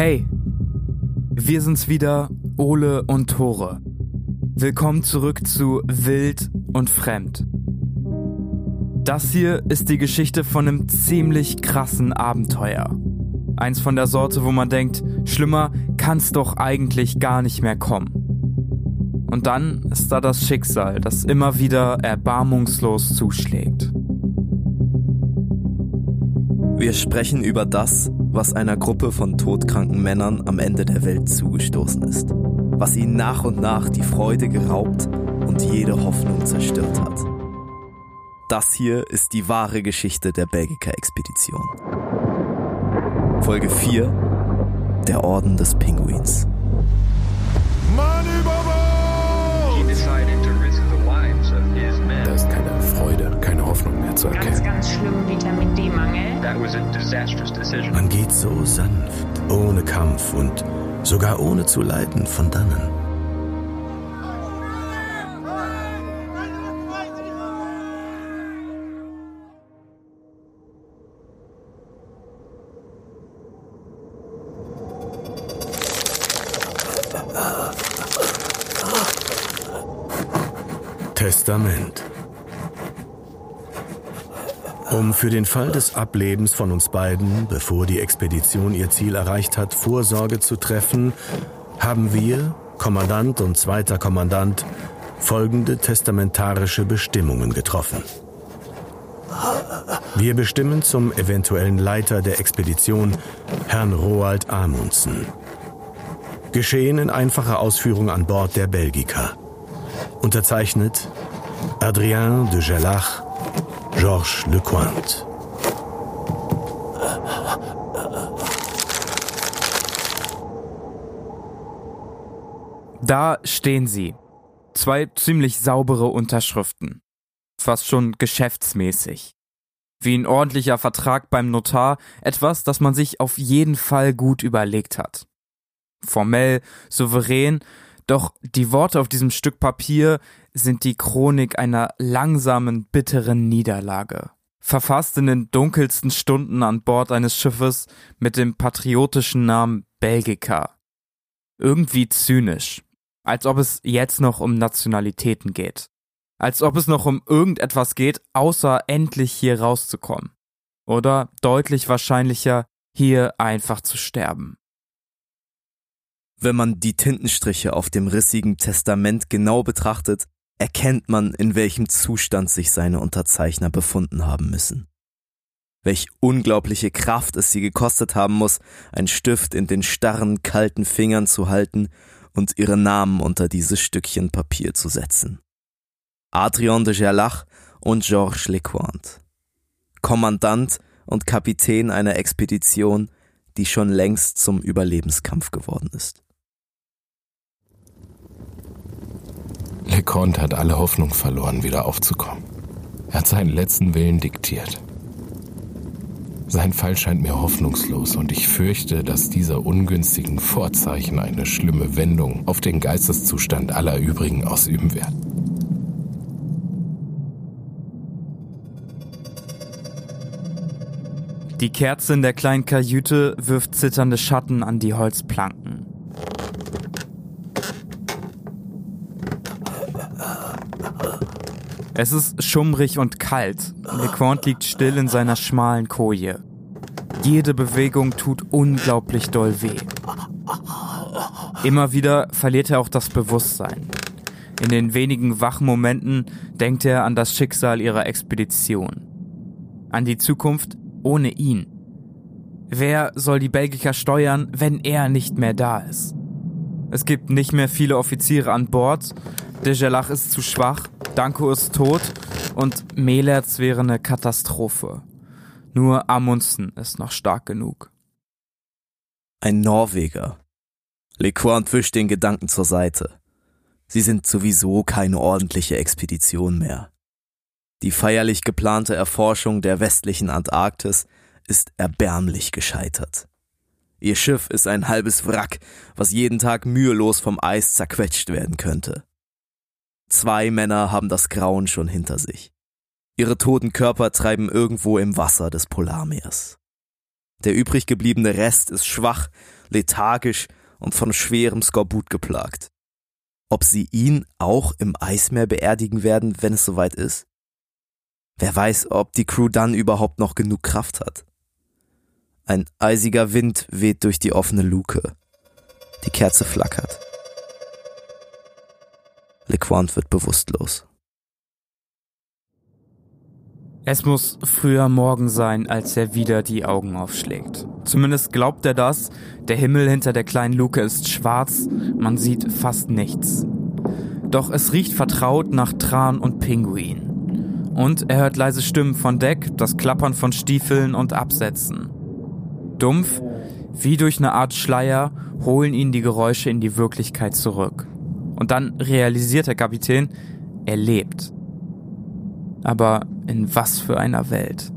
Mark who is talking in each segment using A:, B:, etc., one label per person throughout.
A: Hey, wir sind's wieder, Ole und Tore. Willkommen zurück zu Wild und Fremd. Das hier ist die Geschichte von einem ziemlich krassen Abenteuer. Eins von der Sorte, wo man denkt, schlimmer kann's doch eigentlich gar nicht mehr kommen. Und dann ist da das Schicksal, das immer wieder erbarmungslos zuschlägt.
B: Wir sprechen über das, was einer Gruppe von todkranken Männern am Ende der Welt zugestoßen ist. Was ihnen nach und nach die Freude geraubt und jede Hoffnung zerstört hat. Das hier ist die wahre Geschichte der Belgica-Expedition. Folge 4 Der Orden des Pinguins.
C: Zu
D: Ganz,
C: erkennen.
D: ganz schlimm Vitamin D-Mangel.
E: That was a disastrous decision.
F: Man geht so sanft, ohne Kampf und sogar ohne zu leiden von dannen. Um für den Fall des Ablebens von uns beiden, bevor die Expedition ihr Ziel erreicht hat, Vorsorge zu treffen, haben wir, Kommandant und zweiter Kommandant, folgende testamentarische Bestimmungen getroffen. Wir bestimmen zum eventuellen Leiter der Expedition Herrn Roald Amundsen. Geschehen in einfacher Ausführung an Bord der Belgica. Unterzeichnet Adrien de Gerlach, Georges Lecointe.
A: Da stehen sie. Zwei ziemlich saubere Unterschriften. Fast schon geschäftsmäßig. Wie ein ordentlicher Vertrag beim Notar, etwas, das man sich auf jeden Fall gut überlegt hat. Formell, souverän, doch die Worte auf diesem Stück Papier sind die Chronik einer langsamen, bitteren Niederlage. Verfasst in den dunkelsten Stunden an Bord eines Schiffes mit dem patriotischen Namen Belgica. Irgendwie zynisch. Als ob es jetzt noch um Nationalitäten geht. Als ob es noch um irgendetwas geht, außer endlich hier rauszukommen. Oder deutlich wahrscheinlicher, hier einfach zu sterben.
B: Wenn man die Tintenstriche auf dem rissigen Testament genau betrachtet, erkennt man, in welchem Zustand sich seine Unterzeichner befunden haben müssen. Welch unglaubliche Kraft es sie gekostet haben muss, ein Stift in den starren, kalten Fingern zu halten und ihre Namen unter dieses Stückchen Papier zu setzen. Adrian de Gerlach und Georges Lecointe. Kommandant und Kapitän einer Expedition, die schon längst zum Überlebenskampf geworden ist.
C: LeConte hat alle Hoffnung verloren, wieder aufzukommen. Er hat seinen letzten Willen diktiert. Sein Fall scheint mir hoffnungslos und ich fürchte, dass diese ungünstigen Vorzeichen eine schlimme Wendung auf den Geisteszustand aller übrigen ausüben werden.
A: Die Kerze in der kleinen Kajüte wirft zitternde Schatten an die Holzplanken. Es ist schummrig und kalt. LeQuant liegt still in seiner schmalen Koje. Jede Bewegung tut unglaublich doll weh. Immer wieder verliert er auch das Bewusstsein. In den wenigen wachen Momenten denkt er an das Schicksal ihrer Expedition. An die Zukunft ohne ihn. Wer soll die Belgiker steuern, wenn er nicht mehr da ist? Es gibt nicht mehr viele Offiziere an Bord, de Gerlach ist zu schwach, Danko ist tot und Melerz wäre eine Katastrophe. Nur Amundsen ist noch stark genug.
B: Ein Norweger. Lecointe wischt den Gedanken zur Seite. Sie sind sowieso keine ordentliche Expedition mehr. Die feierlich geplante Erforschung der westlichen Antarktis ist erbärmlich gescheitert. Ihr Schiff ist ein halbes Wrack, was jeden Tag mühelos vom Eis zerquetscht werden könnte. Zwei Männer haben das Grauen schon hinter sich. Ihre toten Körper treiben irgendwo im Wasser des Polarmeers. Der übrig gebliebene Rest ist schwach, lethargisch und von schwerem Skorbut geplagt. Ob sie ihn auch im Eismeer beerdigen werden, wenn es soweit ist? Wer weiß, ob die Crew dann überhaupt noch genug Kraft hat. Ein eisiger Wind weht durch die offene Luke. Die Kerze flackert. LeQuant wird bewusstlos.
A: Es muss früher Morgen sein, als er wieder die Augen aufschlägt. Zumindest glaubt er das. Der Himmel hinter der kleinen Luke ist schwarz, man sieht fast nichts. Doch es riecht vertraut nach Tran und Pinguin. Und er hört leise Stimmen von Deck, das Klappern von Stiefeln und Absätzen. Dumpf, wie durch eine Art Schleier, holen ihn die Geräusche in die Wirklichkeit zurück. Und dann realisiert der Kapitän, er lebt. Aber in was für einer Welt?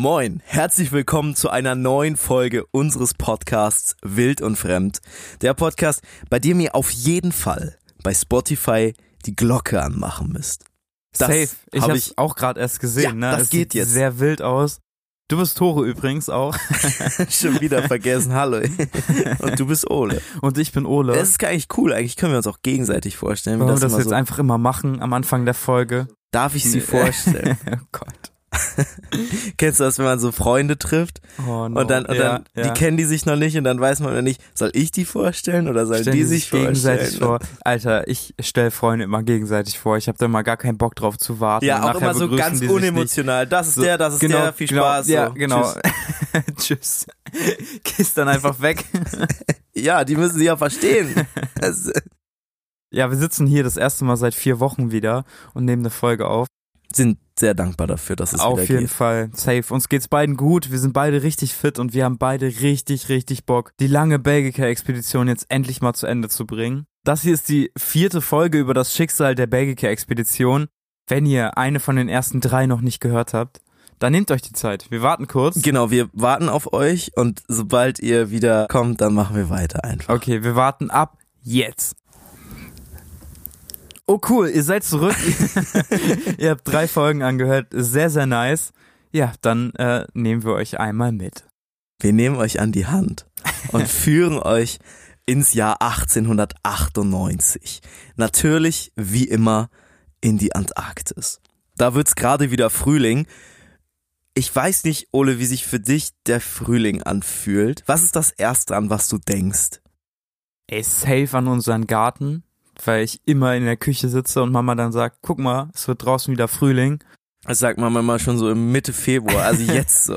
B: Moin, herzlich willkommen zu einer neuen Folge unseres Podcasts Wild und Fremd. Der Podcast, bei dem ihr auf jeden Fall bei Spotify die Glocke anmachen müsst. Das
A: Safe. Ich
B: hab
A: habe
B: ich-
A: auch gerade erst gesehen.
B: Ja,
A: ne?
B: das
A: es
B: geht
A: sieht
B: jetzt.
A: sehr wild aus. Du bist Tore übrigens auch.
B: Schon wieder vergessen, hallo. Und du bist Ole.
A: Und ich bin Ole.
B: Das ist eigentlich cool, eigentlich können wir uns auch gegenseitig vorstellen.
A: Wollen wir das
B: immer
A: jetzt
B: so,
A: einfach immer machen am Anfang der Folge?
B: darf ich sie vorstellen?
A: oh Gott.
B: Kennst du das, wenn man so Freunde trifft
A: Oh no.
B: und dann, und
A: ja,
B: dann
A: ja.
B: die kennen die sich noch nicht und dann weiß man nicht, soll ich die vorstellen oder sollen
A: Stellen
B: die sich
A: gegenseitig
B: vorstellen?
A: vor. Alter, ich stelle Freunde immer gegenseitig vor. Ich habe da mal gar keinen Bock drauf zu warten.
B: Ja, auch immer so ganz
A: sich
B: unemotional. Das ist
A: So,
B: der, das ist
A: genau,
B: der, viel
A: genau,
B: Spaß.
A: Ja,
B: so.
A: genau.
B: Tschüss.
A: Tschüss. Gehst dann einfach weg.
B: Ja, die müssen sich ja verstehen.
A: Ja, wir sitzen hier das erste Mal seit vier Wochen wieder und nehmen eine Folge auf.
B: Sind sehr dankbar dafür, dass es
A: Auf jeden
B: geht.
A: Fall. Safe. Uns geht's beiden gut. Wir sind beide richtig fit und wir haben beide richtig, richtig Bock, die lange Belgica-Expedition jetzt endlich mal zu Ende zu bringen. Das hier ist die vierte Folge über das Schicksal der Belgica-Expedition. Wenn ihr eine von den ersten drei noch nicht gehört habt, dann nehmt euch die Zeit. Wir warten kurz.
B: Genau, wir warten auf euch und sobald ihr wieder kommt, dann machen wir weiter einfach.
A: Okay, wir warten ab jetzt. Oh cool, ihr seid zurück. ihr habt drei Folgen angehört. Sehr, sehr nice. Ja, dann äh, nehmen wir euch einmal mit.
B: Wir nehmen euch an die Hand und führen euch ins Jahr 1898. Natürlich, wie immer, in die Antarktis. Da wird's gerade wieder Frühling. Ich weiß nicht, Ole, wie sich für dich der Frühling anfühlt. Was ist das Erste, an was du denkst?
A: Ey, safe an unseren Garten, weil ich immer in der Küche sitze und Mama dann sagt, guck mal, es wird draußen wieder Frühling.
B: Das sagt man mal schon so im Mitte Februar, also jetzt so.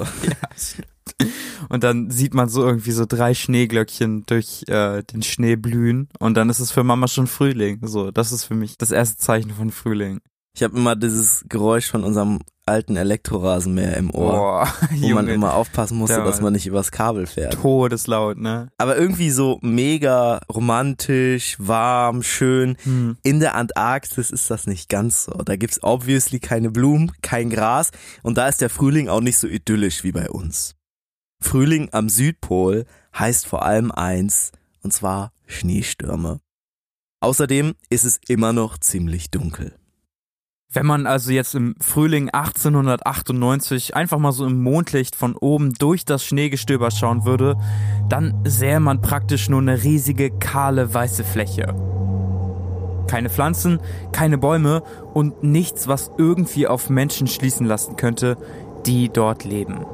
A: Und dann sieht man so irgendwie so drei Schneeglöckchen durch äh, den Schnee blühen und dann ist es für Mama schon Frühling. So, das ist für mich das erste Zeichen von Frühling.
B: Ich habe immer dieses Geräusch von unserem alten Elektrorasenmäher im Ohr,
A: Boah,
B: wo man
A: Junge,
B: immer aufpassen musste, dass man nicht übers Kabel fährt.
A: todeslaut, ne?
B: Aber irgendwie so mega romantisch, warm, schön.
A: Hm.
B: In der Antarktis ist das nicht ganz so. Da gibt's obviously keine Blumen, kein Gras und da ist der Frühling auch nicht so idyllisch wie bei uns. Frühling am Südpol heißt vor allem eins, und zwar Schneestürme. Außerdem ist es immer noch ziemlich dunkel.
A: Wenn man also jetzt im Frühling 1898 einfach mal so im Mondlicht von oben durch das Schneegestöber schauen würde, dann sähe man praktisch nur eine riesige, kahle, weiße Fläche. Keine Pflanzen, keine Bäume und nichts, was irgendwie auf Menschen schließen lassen könnte, die dort leben.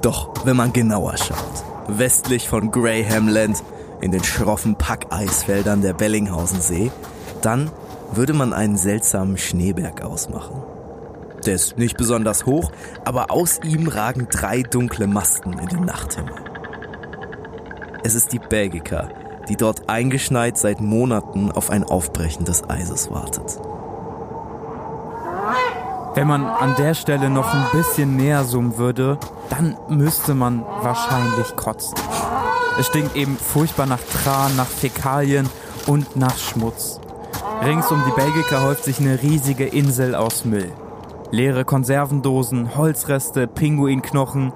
B: Doch wenn man genauer schaut, westlich von Grahamland in den schroffen Packeisfeldern der Bellinghausen-See, dann würde man einen seltsamen Schneeberg ausmachen. Der ist nicht besonders hoch, aber aus ihm ragen drei dunkle Masten in den Nachthimmel. Es ist die Belgica, die dort eingeschneit seit Monaten auf ein Aufbrechen des Eises wartet.
A: Wenn man an der Stelle noch ein bisschen näher zoomen würde, dann müsste man wahrscheinlich kotzen. Es stinkt eben furchtbar nach Tran, nach Fäkalien und nach Schmutz. Rings um die Belgica häuft sich eine riesige Insel aus Müll. Leere Konservendosen, Holzreste, Pinguinknochen,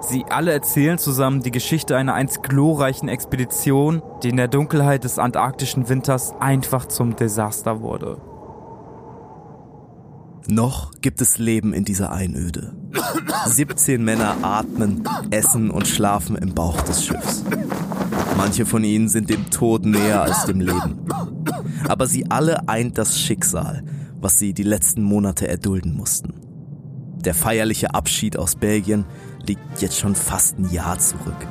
A: Sie alle erzählen zusammen die Geschichte einer einst glorreichen Expedition, die in der Dunkelheit des antarktischen Winters einfach zum Desaster wurde.
B: Noch gibt es Leben in dieser Einöde. 17 Männer atmen, essen und schlafen im Bauch des Schiffs. Manche von ihnen sind dem Tod näher als dem Leben. Aber sie alle eint das Schicksal, was sie die letzten Monate erdulden mussten. Der feierliche Abschied aus Belgien liegt jetzt schon fast ein Jahr zurück.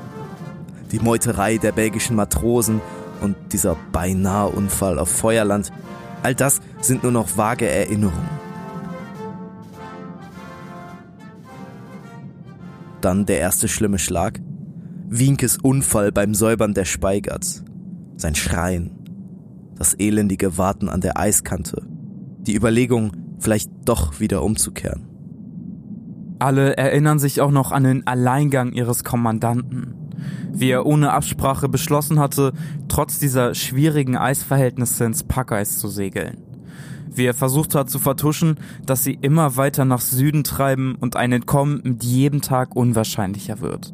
B: Die Meuterei der belgischen Matrosen und dieser beinahe Unfall auf Feuerland, all das sind nur noch vage Erinnerungen. Dann der erste schlimme Schlag. Wienkes Unfall beim Säubern der Speigerts. Sein Schreien. Das elendige Warten an der Eiskante. Die Überlegung, vielleicht doch wieder umzukehren.
A: Alle erinnern sich auch noch an den Alleingang ihres Kommandanten. Wie er ohne Absprache beschlossen hatte, trotz dieser schwierigen Eisverhältnisse ins Packeis zu segeln. Wie er versucht hat zu vertuschen, dass sie immer weiter nach Süden treiben und ein Entkommen mit jedem Tag unwahrscheinlicher wird.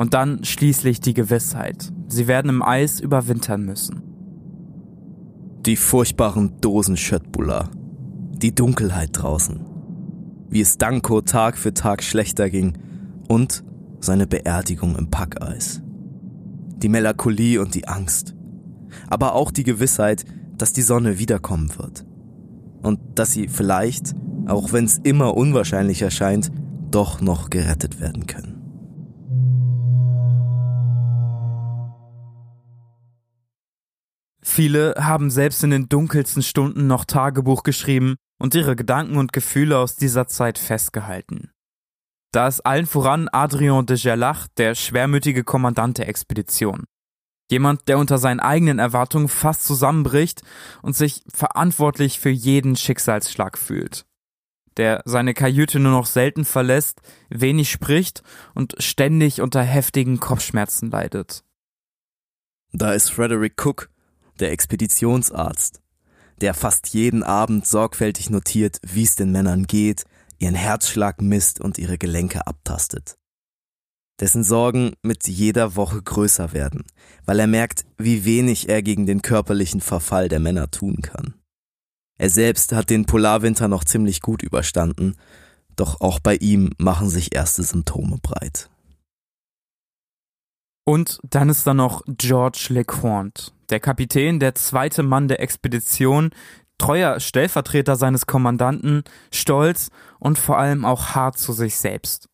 A: Und dann schließlich die Gewissheit. Sie werden im Eis überwintern müssen.
B: Die furchtbaren Dosen Schöttbula. Die Dunkelheit draußen wie es Danko Tag für Tag schlechter ging und seine Beerdigung im Packeis. Die Melancholie und die Angst, aber auch die Gewissheit, dass die Sonne wiederkommen wird und dass sie vielleicht, auch wenn es immer unwahrscheinlich erscheint, doch noch gerettet werden können.
A: Viele haben selbst in den dunkelsten Stunden noch Tagebuch geschrieben und ihre Gedanken und Gefühle aus dieser Zeit festgehalten. Da ist allen voran Adrien de Gerlach, der schwermütige Kommandant der Expedition. Jemand, der unter seinen eigenen Erwartungen fast zusammenbricht und sich verantwortlich für jeden Schicksalsschlag fühlt. Der seine Kajüte nur noch selten verlässt, wenig spricht und ständig unter heftigen Kopfschmerzen leidet.
B: Da ist Frederick Cook, der Expeditionsarzt, der fast jeden Abend sorgfältig notiert, wie es den Männern geht, ihren Herzschlag misst und ihre Gelenke abtastet. Dessen Sorgen mit jeder Woche größer werden, weil er merkt, wie wenig er gegen den körperlichen Verfall der Männer tun kann. Er selbst hat den Polarwinter noch ziemlich gut überstanden, doch auch bei ihm machen sich erste Symptome breit.
A: Und dann ist da noch George LeCointe, der Kapitän, der zweite Mann der Expedition, treuer Stellvertreter seines Kommandanten, stolz und vor allem auch hart zu sich selbst.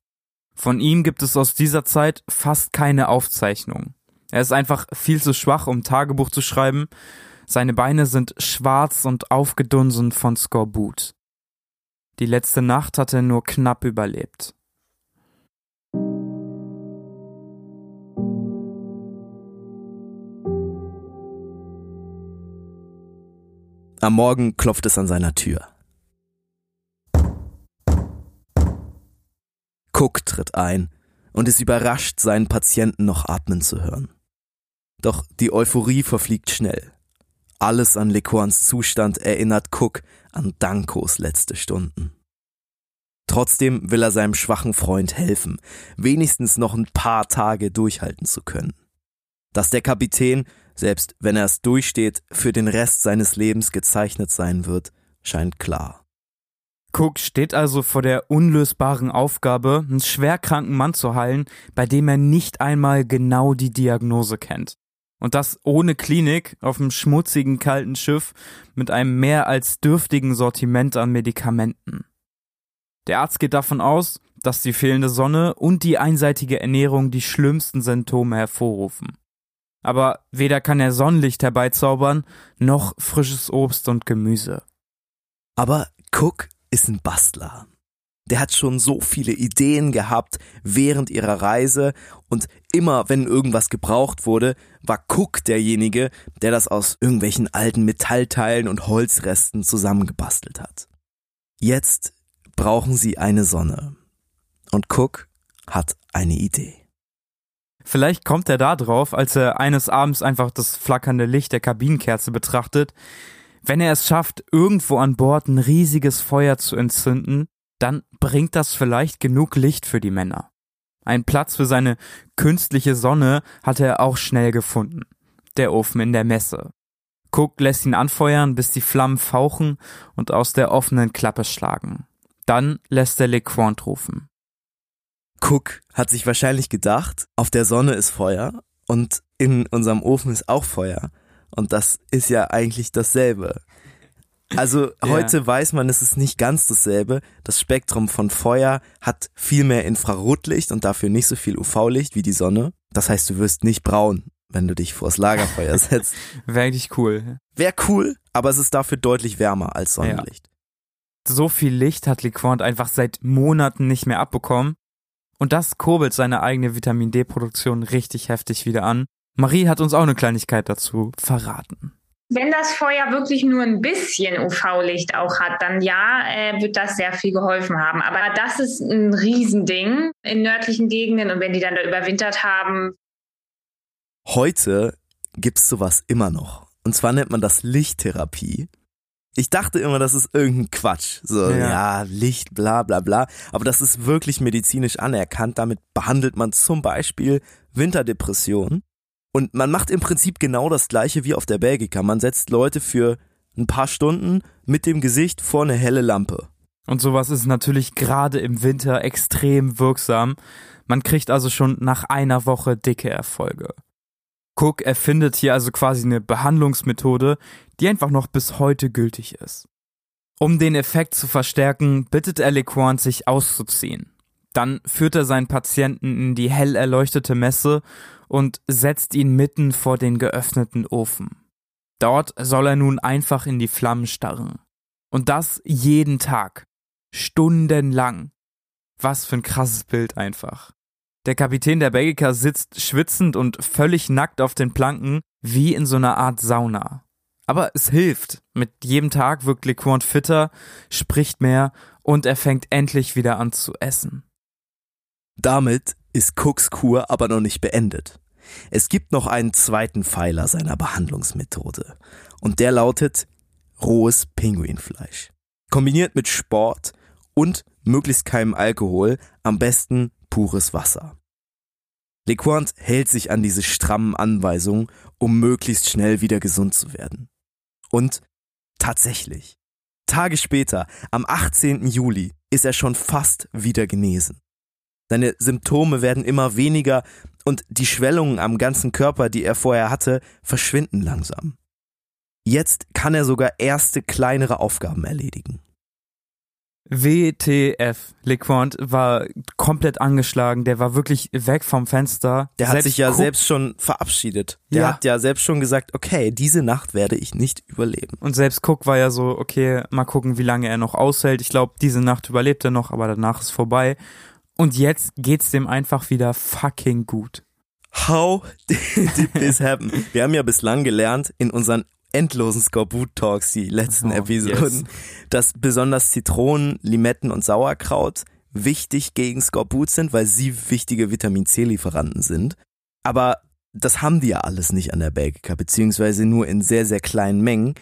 A: Von ihm gibt es aus dieser Zeit fast keine Aufzeichnung. Er ist einfach viel zu schwach, um Tagebuch zu schreiben. Seine Beine sind schwarz und aufgedunsen von Skorbut. Die letzte Nacht hat er nur knapp überlebt.
B: Am Morgen klopft es an seiner Tür. Cook tritt ein und ist überrascht, seinen Patienten noch atmen zu hören. Doch die Euphorie verfliegt schnell. Alles an Lecorns Zustand erinnert Cook an Dankos letzte Stunden. Trotzdem will er seinem schwachen Freund helfen, wenigstens noch ein paar Tage durchhalten zu können. Dass der Kapitän selbst wenn er es durchsteht, für den Rest seines Lebens gezeichnet sein wird, scheint klar.
A: Cook steht also vor der unlösbaren Aufgabe, einen schwerkranken Mann zu heilen, bei dem er nicht einmal genau die Diagnose kennt. Und das ohne Klinik auf einem schmutzigen, kalten Schiff mit einem mehr als dürftigen Sortiment an Medikamenten. Der Arzt geht davon aus, dass die fehlende Sonne und die einseitige Ernährung die schlimmsten Symptome hervorrufen aber weder kann er Sonnenlicht herbeizaubern, noch frisches Obst und Gemüse.
B: Aber Cook ist ein Bastler. Der hat schon so viele Ideen gehabt während ihrer Reise und immer wenn irgendwas gebraucht wurde, war Cook derjenige, der das aus irgendwelchen alten Metallteilen und Holzresten zusammengebastelt hat. Jetzt brauchen sie eine Sonne. Und Cook hat eine Idee.
A: Vielleicht kommt er da drauf, als er eines Abends einfach das flackernde Licht der Kabinenkerze betrachtet. Wenn er es schafft, irgendwo an Bord ein riesiges Feuer zu entzünden, dann bringt das vielleicht genug Licht für die Männer. Ein Platz für seine künstliche Sonne hatte er auch schnell gefunden. Der Ofen in der Messe. Cook lässt ihn anfeuern, bis die Flammen fauchen und aus der offenen Klappe schlagen. Dann lässt er LeQuant rufen.
B: Cook hat sich wahrscheinlich gedacht, auf der Sonne ist Feuer und in unserem Ofen ist auch Feuer. Und das ist ja eigentlich dasselbe. Also heute ja. weiß man, es ist nicht ganz dasselbe. Das Spektrum von Feuer hat viel mehr Infrarotlicht und dafür nicht so viel UV-Licht wie die Sonne. Das heißt, du wirst nicht braun, wenn du dich vors Lagerfeuer setzt.
A: Wäre eigentlich cool.
B: Wäre cool, aber es ist dafür deutlich wärmer als Sonnenlicht.
A: Ja. So viel Licht hat LeQuant einfach seit Monaten nicht mehr abbekommen. Und das kurbelt seine eigene Vitamin D-Produktion richtig heftig wieder an. Marie hat uns auch eine Kleinigkeit dazu verraten.
D: Wenn das Feuer wirklich nur ein bisschen UV-Licht auch hat, dann ja, äh, wird das sehr viel geholfen haben. Aber das ist ein Riesending in nördlichen Gegenden und wenn die dann da überwintert haben.
B: Heute gibt's sowas immer noch. Und zwar nennt man das Lichttherapie. Ich dachte immer, das ist irgendein Quatsch. So, ja. ja, Licht, bla bla bla. Aber das ist wirklich medizinisch anerkannt. Damit behandelt man zum Beispiel Winterdepression. Und man macht im Prinzip genau das gleiche wie auf der Belgica. Man setzt Leute für ein paar Stunden mit dem Gesicht vor eine helle Lampe.
A: Und sowas ist natürlich gerade im Winter extrem wirksam. Man kriegt also schon nach einer Woche dicke Erfolge. Cook erfindet hier also quasi eine Behandlungsmethode, die einfach noch bis heute gültig ist. Um den Effekt zu verstärken, bittet er LeQuant, sich auszuziehen. Dann führt er seinen Patienten in die hell erleuchtete Messe und setzt ihn mitten vor den geöffneten Ofen. Dort soll er nun einfach in die Flammen starren. Und das jeden Tag. Stundenlang. Was für ein krasses Bild einfach. Der Kapitän der Belgica sitzt schwitzend und völlig nackt auf den Planken, wie in so einer Art Sauna. Aber es hilft. Mit jedem Tag wirkt LeQuant fitter, spricht mehr und er fängt endlich wieder an zu essen.
B: Damit ist Cooks Kur aber noch nicht beendet. Es gibt noch einen zweiten Pfeiler seiner Behandlungsmethode. Und der lautet rohes Pinguinfleisch. Kombiniert mit Sport und möglichst keinem Alkohol, am besten pures Wasser. LeQuant hält sich an diese strammen Anweisungen, um möglichst schnell wieder gesund zu werden. Und tatsächlich, Tage später, am 18. Juli, ist er schon fast wieder genesen. Seine Symptome werden immer weniger und die Schwellungen am ganzen Körper, die er vorher hatte, verschwinden langsam. Jetzt kann er sogar erste kleinere Aufgaben erledigen.
A: WTF. LeQuant war komplett angeschlagen, der war wirklich weg vom Fenster.
B: Der hat sich ja selbst schon verabschiedet. Der ja. hat ja selbst schon gesagt, okay, diese Nacht werde ich nicht überleben.
A: Und selbst Cook war ja so, okay, mal gucken, wie lange er noch aushält. Ich glaube, diese Nacht überlebt er noch, aber danach ist vorbei. Und jetzt geht's dem einfach wieder fucking gut.
B: How did this happen? Wir haben ja bislang gelernt in unseren endlosen Skorbut-Talks, die letzten oh, Episoden, yes. dass besonders Zitronen, Limetten und Sauerkraut wichtig gegen Skorbut sind, weil sie wichtige Vitamin C-Lieferanten sind. Aber das haben die ja alles nicht an der Belgica, beziehungsweise nur in sehr, sehr kleinen Mengen.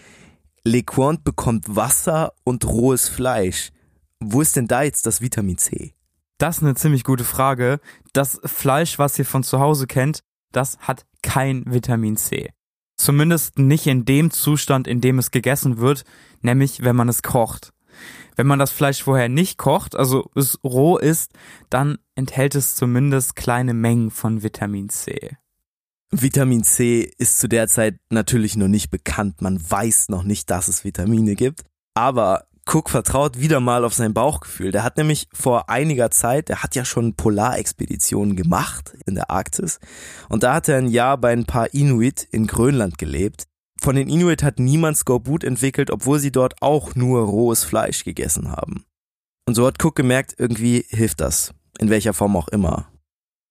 B: LeQuant bekommt Wasser und rohes Fleisch. Wo ist denn da jetzt das Vitamin C?
A: Das ist eine ziemlich gute Frage. Das Fleisch, was ihr von zu Hause kennt, das hat kein Vitamin C. Zumindest nicht in dem Zustand, in dem es gegessen wird, nämlich wenn man es kocht. Wenn man das Fleisch vorher nicht kocht, also es roh ist, dann enthält es zumindest kleine Mengen von Vitamin C.
B: Vitamin C ist zu der Zeit natürlich noch nicht bekannt. Man weiß noch nicht, dass es Vitamine gibt. Aber Cook vertraut wieder mal auf sein Bauchgefühl. Der hat nämlich vor einiger Zeit, der hat ja schon Polarexpeditionen gemacht in der Arktis. Und da hat er ein Jahr bei ein paar Inuit in Grönland gelebt. Von den Inuit hat niemand Skorbut entwickelt, obwohl sie dort auch nur rohes Fleisch gegessen haben. Und so hat Cook gemerkt, irgendwie hilft das. In welcher Form auch immer.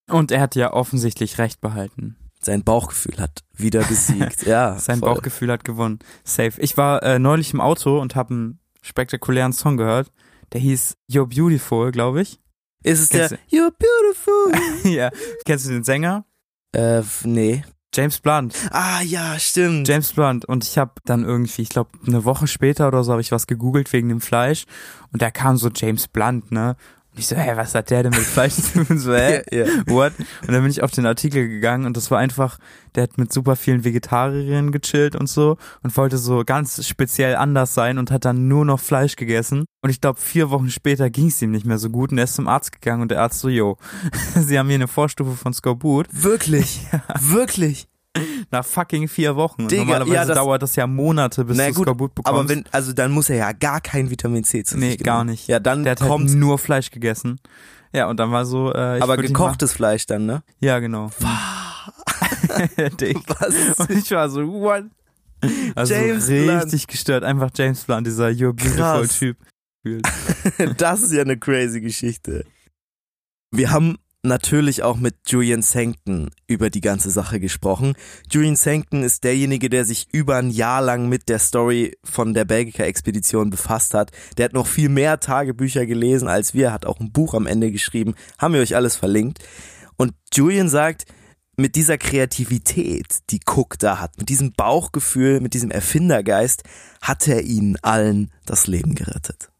A: Und er hat ja offensichtlich recht behalten.
B: Sein Bauchgefühl hat wieder besiegt. ja.
A: Sein voll. Bauchgefühl hat gewonnen. Safe. Ich war äh, neulich im Auto und habe einen spektakulären Song gehört. Der hieß You're Beautiful, glaube ich.
B: Ist es Kennst der du? You're Beautiful?
A: ja. Kennst du den Sänger?
B: Äh, nee.
A: James Blunt.
B: Ah ja, stimmt.
A: James Blunt. Und ich habe dann irgendwie, ich glaube, eine Woche später oder so habe ich was gegoogelt wegen dem Fleisch. Und da kam so James Blunt, ne? Und ich so, hä, was hat der denn mit Fleisch zu tun? So, hä?
B: Ja, ja.
A: What? Und dann bin ich auf den Artikel gegangen und das war einfach, der hat mit super vielen Vegetariern gechillt und so und wollte so ganz speziell anders sein und hat dann nur noch Fleisch gegessen. Und ich glaube, vier Wochen später ging es ihm nicht mehr so gut und er ist zum Arzt gegangen und der Arzt so, yo, sie haben hier eine Vorstufe von Skorbut
B: Wirklich? Wirklich?
A: Nach fucking vier Wochen.
B: Digga,
A: normalerweise
B: ja, das-
A: dauert das ja Monate, bis du
B: gut,
A: Skorbut bekommst.
B: aber wenn, also dann muss er ja gar kein Vitamin C zu
A: nee,
B: sich
A: gar
B: genommen.
A: nicht.
B: Ja, dann
A: der hat halt nur Fleisch gegessen. Ja, und dann war so, äh,
B: aber gekochtes Fleisch dann, ne?
A: Ja, genau.
B: Was?
A: Und ich war so, what? Also
B: James
A: richtig
B: Blunt.
A: gestört. Einfach James Blunt, dieser You're Beautiful
B: Krass.
A: Typ.
B: das ist ja eine crazy Geschichte. Wir haben natürlich auch mit Julian Sankton über die ganze Sache gesprochen. Julian Sankton ist derjenige, der sich über ein Jahr lang mit der Story von der Belgica-Expedition befasst hat. Der hat noch viel mehr Tagebücher gelesen als wir, hat auch ein Buch am Ende geschrieben. Haben wir euch alles verlinkt. Und Julian sagt, mit dieser Kreativität, die Cook da hat, mit diesem Bauchgefühl, mit diesem Erfindergeist, hat er ihnen allen das Leben gerettet.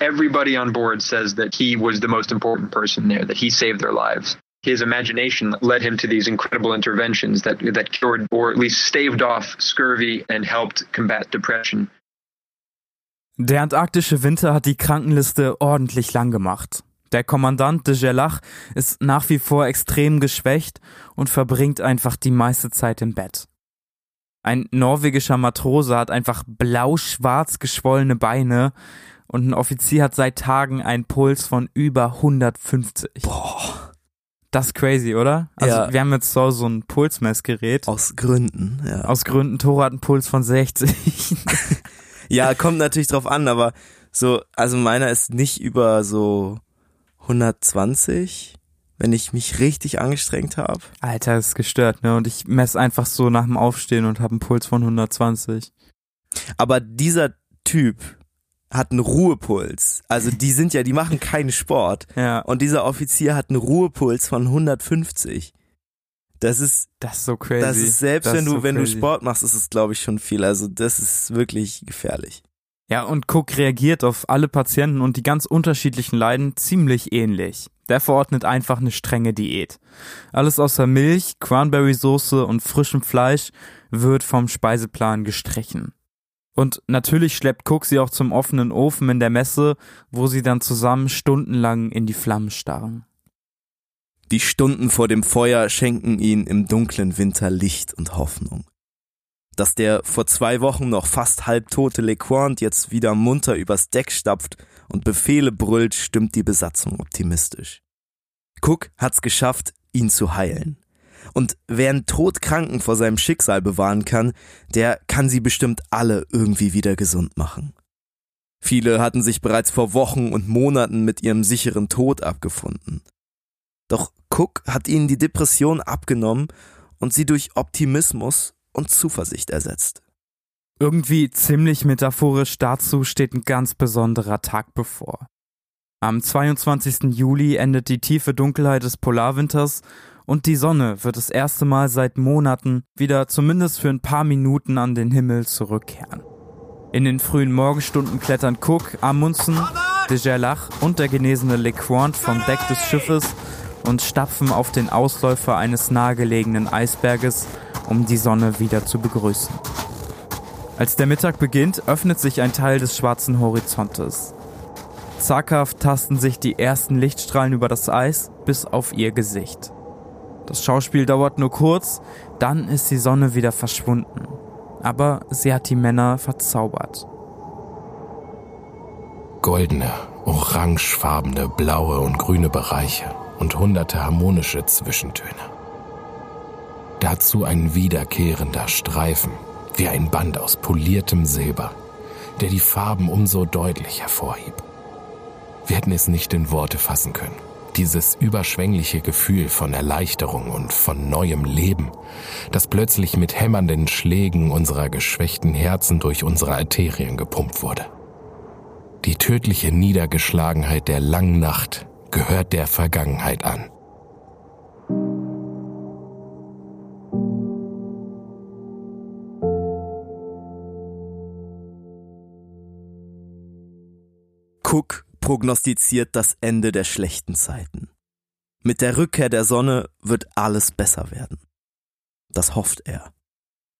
E: Everybody on board says that he was the most important person there, that he saved their lives. His imagination led him to these incredible interventions that, that cured or at least staved off scurvy and helped combat depression.
A: Der antarktische Winter hat die Krankenliste ordentlich lang gemacht. Der Kommandant de Gerlach ist nach wie vor extrem geschwächt und verbringt einfach die meiste Zeit im Bett. Ein norwegischer Matrose hat einfach blau-schwarz geschwollene Beine und ein Offizier hat seit Tagen einen Puls von über 150.
B: Boah.
A: Das ist crazy, oder? Also
B: Ja.
A: wir haben jetzt so, so ein Pulsmessgerät.
B: Aus Gründen, ja.
A: Aus Gründen, Tore hat einen Puls von 60.
B: Ja, kommt natürlich drauf an, aber so, also meiner ist nicht über so 120, wenn ich mich richtig angestrengt habe.
A: Alter, ist gestört, ne? Und ich messe einfach so nach dem Aufstehen und habe einen Puls von 120.
B: Aber dieser Typ hat einen Ruhepuls. Also die sind ja, die machen keinen Sport.
A: Ja,
B: Und dieser Offizier hat einen Ruhepuls von 150. Das ist,
A: das ist so crazy.
B: das ist selbst
A: Das
B: wenn du,
A: so
B: wenn
A: crazy.
B: du Sport machst, ist es glaube ich schon viel. Also das ist wirklich gefährlich.
A: Ja, und Cook reagiert auf alle Patienten und die ganz unterschiedlichen Leiden ziemlich ähnlich. Der verordnet einfach eine strenge Diät. Alles außer Milch, Cranberry-Soße und frischem Fleisch wird vom Speiseplan gestrichen. Und natürlich schleppt Cook sie auch zum offenen Ofen in der Messe, wo sie dann zusammen stundenlang in die Flammen starren.
B: Die Stunden vor dem Feuer schenken ihnen im dunklen Winter Licht und Hoffnung. Dass der vor zwei Wochen noch fast halbtote LeQuant jetzt wieder munter übers Deck stapft und Befehle brüllt, stimmt die Besatzung optimistisch. Cook hat's geschafft, ihn zu heilen. Und wer einen Todkranken vor seinem Schicksal bewahren kann, der kann sie bestimmt alle irgendwie wieder gesund machen. Viele hatten sich bereits vor Wochen und Monaten mit ihrem sicheren Tod abgefunden. Doch Cook hat ihnen die Depression abgenommen und sie durch Optimismus und Zuversicht ersetzt.
A: Irgendwie ziemlich metaphorisch dazu steht ein ganz besonderer Tag bevor. Am 22. Juli endet die tiefe Dunkelheit des Polarwinters und die Sonne wird das erste Mal seit Monaten wieder zumindest für ein paar Minuten an den Himmel zurückkehren. In den frühen Morgenstunden klettern Cook, Amundsen, de Gerlach und der genesene LeQuant vom Deck des Schiffes und stapfen auf den Ausläufer eines nahegelegenen Eisberges, um die Sonne wieder zu begrüßen. Als der Mittag beginnt, öffnet sich ein Teil des schwarzen Horizontes. Zaghaft tasten sich die ersten Lichtstrahlen über das Eis bis auf ihr Gesicht. Das Schauspiel dauert nur kurz, dann ist die Sonne wieder verschwunden. Aber sie hat die Männer verzaubert.
C: Goldene, orangefarbene, blaue und grüne Bereiche und hunderte harmonische Zwischentöne. Dazu ein wiederkehrender Streifen, wie ein Band aus poliertem Silber, der die Farben umso deutlich hervorhieb. Wir hätten es nicht in Worte fassen können. Dieses überschwängliche Gefühl von Erleichterung und von neuem Leben, das plötzlich mit hämmernden Schlägen unserer geschwächten Herzen durch unsere Arterien gepumpt wurde. Die tödliche Niedergeschlagenheit der langen Nacht gehört der Vergangenheit an.
B: Cook prognostiziert das Ende der schlechten Zeiten. Mit der Rückkehr der Sonne wird alles besser werden. Das hofft er.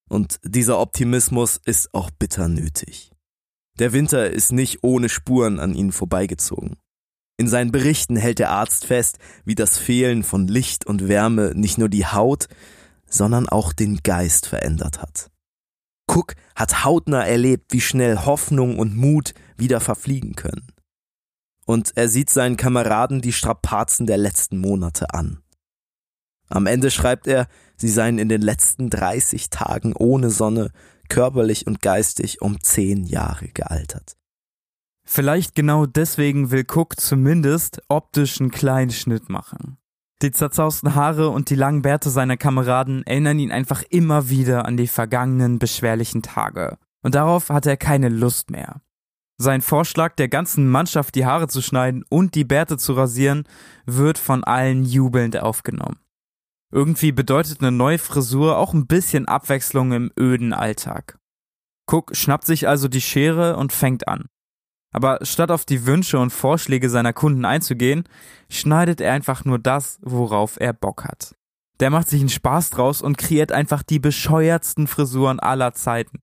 B: Und dieser Optimismus ist auch bitter nötig. Der Winter ist nicht ohne Spuren an ihnen vorbeigezogen. In seinen Berichten hält der Arzt fest, wie das Fehlen von Licht und Wärme nicht nur die Haut, sondern auch den Geist verändert hat. Cook hat hautnah erlebt, wie schnell Hoffnung und Mut wieder verfliegen können. Und er sieht seinen Kameraden die Strapazen der letzten Monate an. Am Ende schreibt er, sie seien in den letzten 30 Tagen ohne Sonne körperlich und geistig um zehn Jahre gealtert.
A: Vielleicht genau deswegen will Cook zumindest optisch einen kleinen Schnitt machen. Die zerzausten Haare und die langen Bärte seiner Kameraden erinnern ihn einfach immer wieder an die vergangenen beschwerlichen Tage. Und darauf hat er keine Lust mehr. Sein Vorschlag, der ganzen Mannschaft die Haare zu schneiden und die Bärte zu rasieren, wird von allen jubelnd aufgenommen. Irgendwie bedeutet eine neue Frisur auch ein bisschen Abwechslung im öden Alltag. Cook schnappt sich also die Schere und fängt an. Aber statt auf die Wünsche und Vorschläge seiner Kunden einzugehen, schneidet er einfach nur das, worauf er Bock hat. Der macht sich einen Spaß draus und kreiert einfach die bescheuertsten Frisuren aller Zeiten.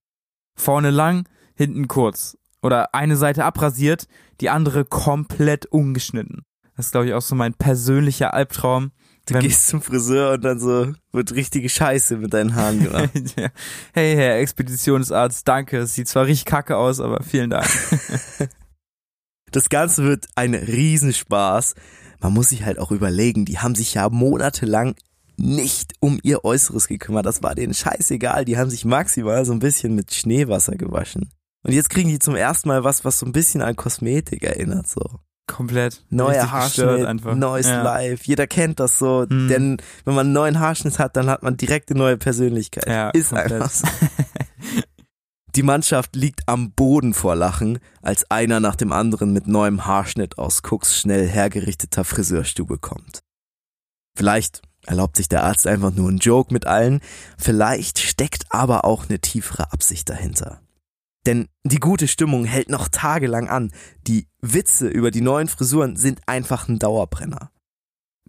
A: Vorne lang, hinten kurz. Oder eine Seite abrasiert, die andere komplett ungeschnitten. Das ist, glaube ich, auch so mein persönlicher Albtraum.
B: Du Wenn gehst zum Friseur und dann so wird richtige Scheiße mit deinen Haaren gemacht.
A: hey, Herr Expeditionsarzt, danke. Es sieht zwar richtig kacke aus, aber vielen Dank.
B: das Ganze wird ein Riesenspaß. Man muss sich halt auch überlegen, die haben sich ja monatelang nicht um ihr Äußeres gekümmert. Das war denen scheißegal. Die haben sich maximal so ein bisschen mit Schneewasser gewaschen. Und jetzt kriegen die zum ersten Mal was, was so ein bisschen an Kosmetik erinnert, so.
A: Komplett.
B: Neuer Haarschnitt, neues ja. Live. Jeder kennt das so. Hm. Denn wenn man einen neuen Haarschnitt hat, dann hat man direkt eine neue Persönlichkeit. Ja, Ist komplett. einfach so. Die Mannschaft liegt am Boden vor Lachen, als einer nach dem anderen mit neuem Haarschnitt aus Cooks schnell hergerichteter Friseurstube kommt. Vielleicht erlaubt sich der Arzt einfach nur einen Joke mit allen, vielleicht steckt aber auch eine tiefere Absicht dahinter. Denn die gute Stimmung hält noch tagelang an. Die Witze über die neuen Frisuren sind einfach ein Dauerbrenner.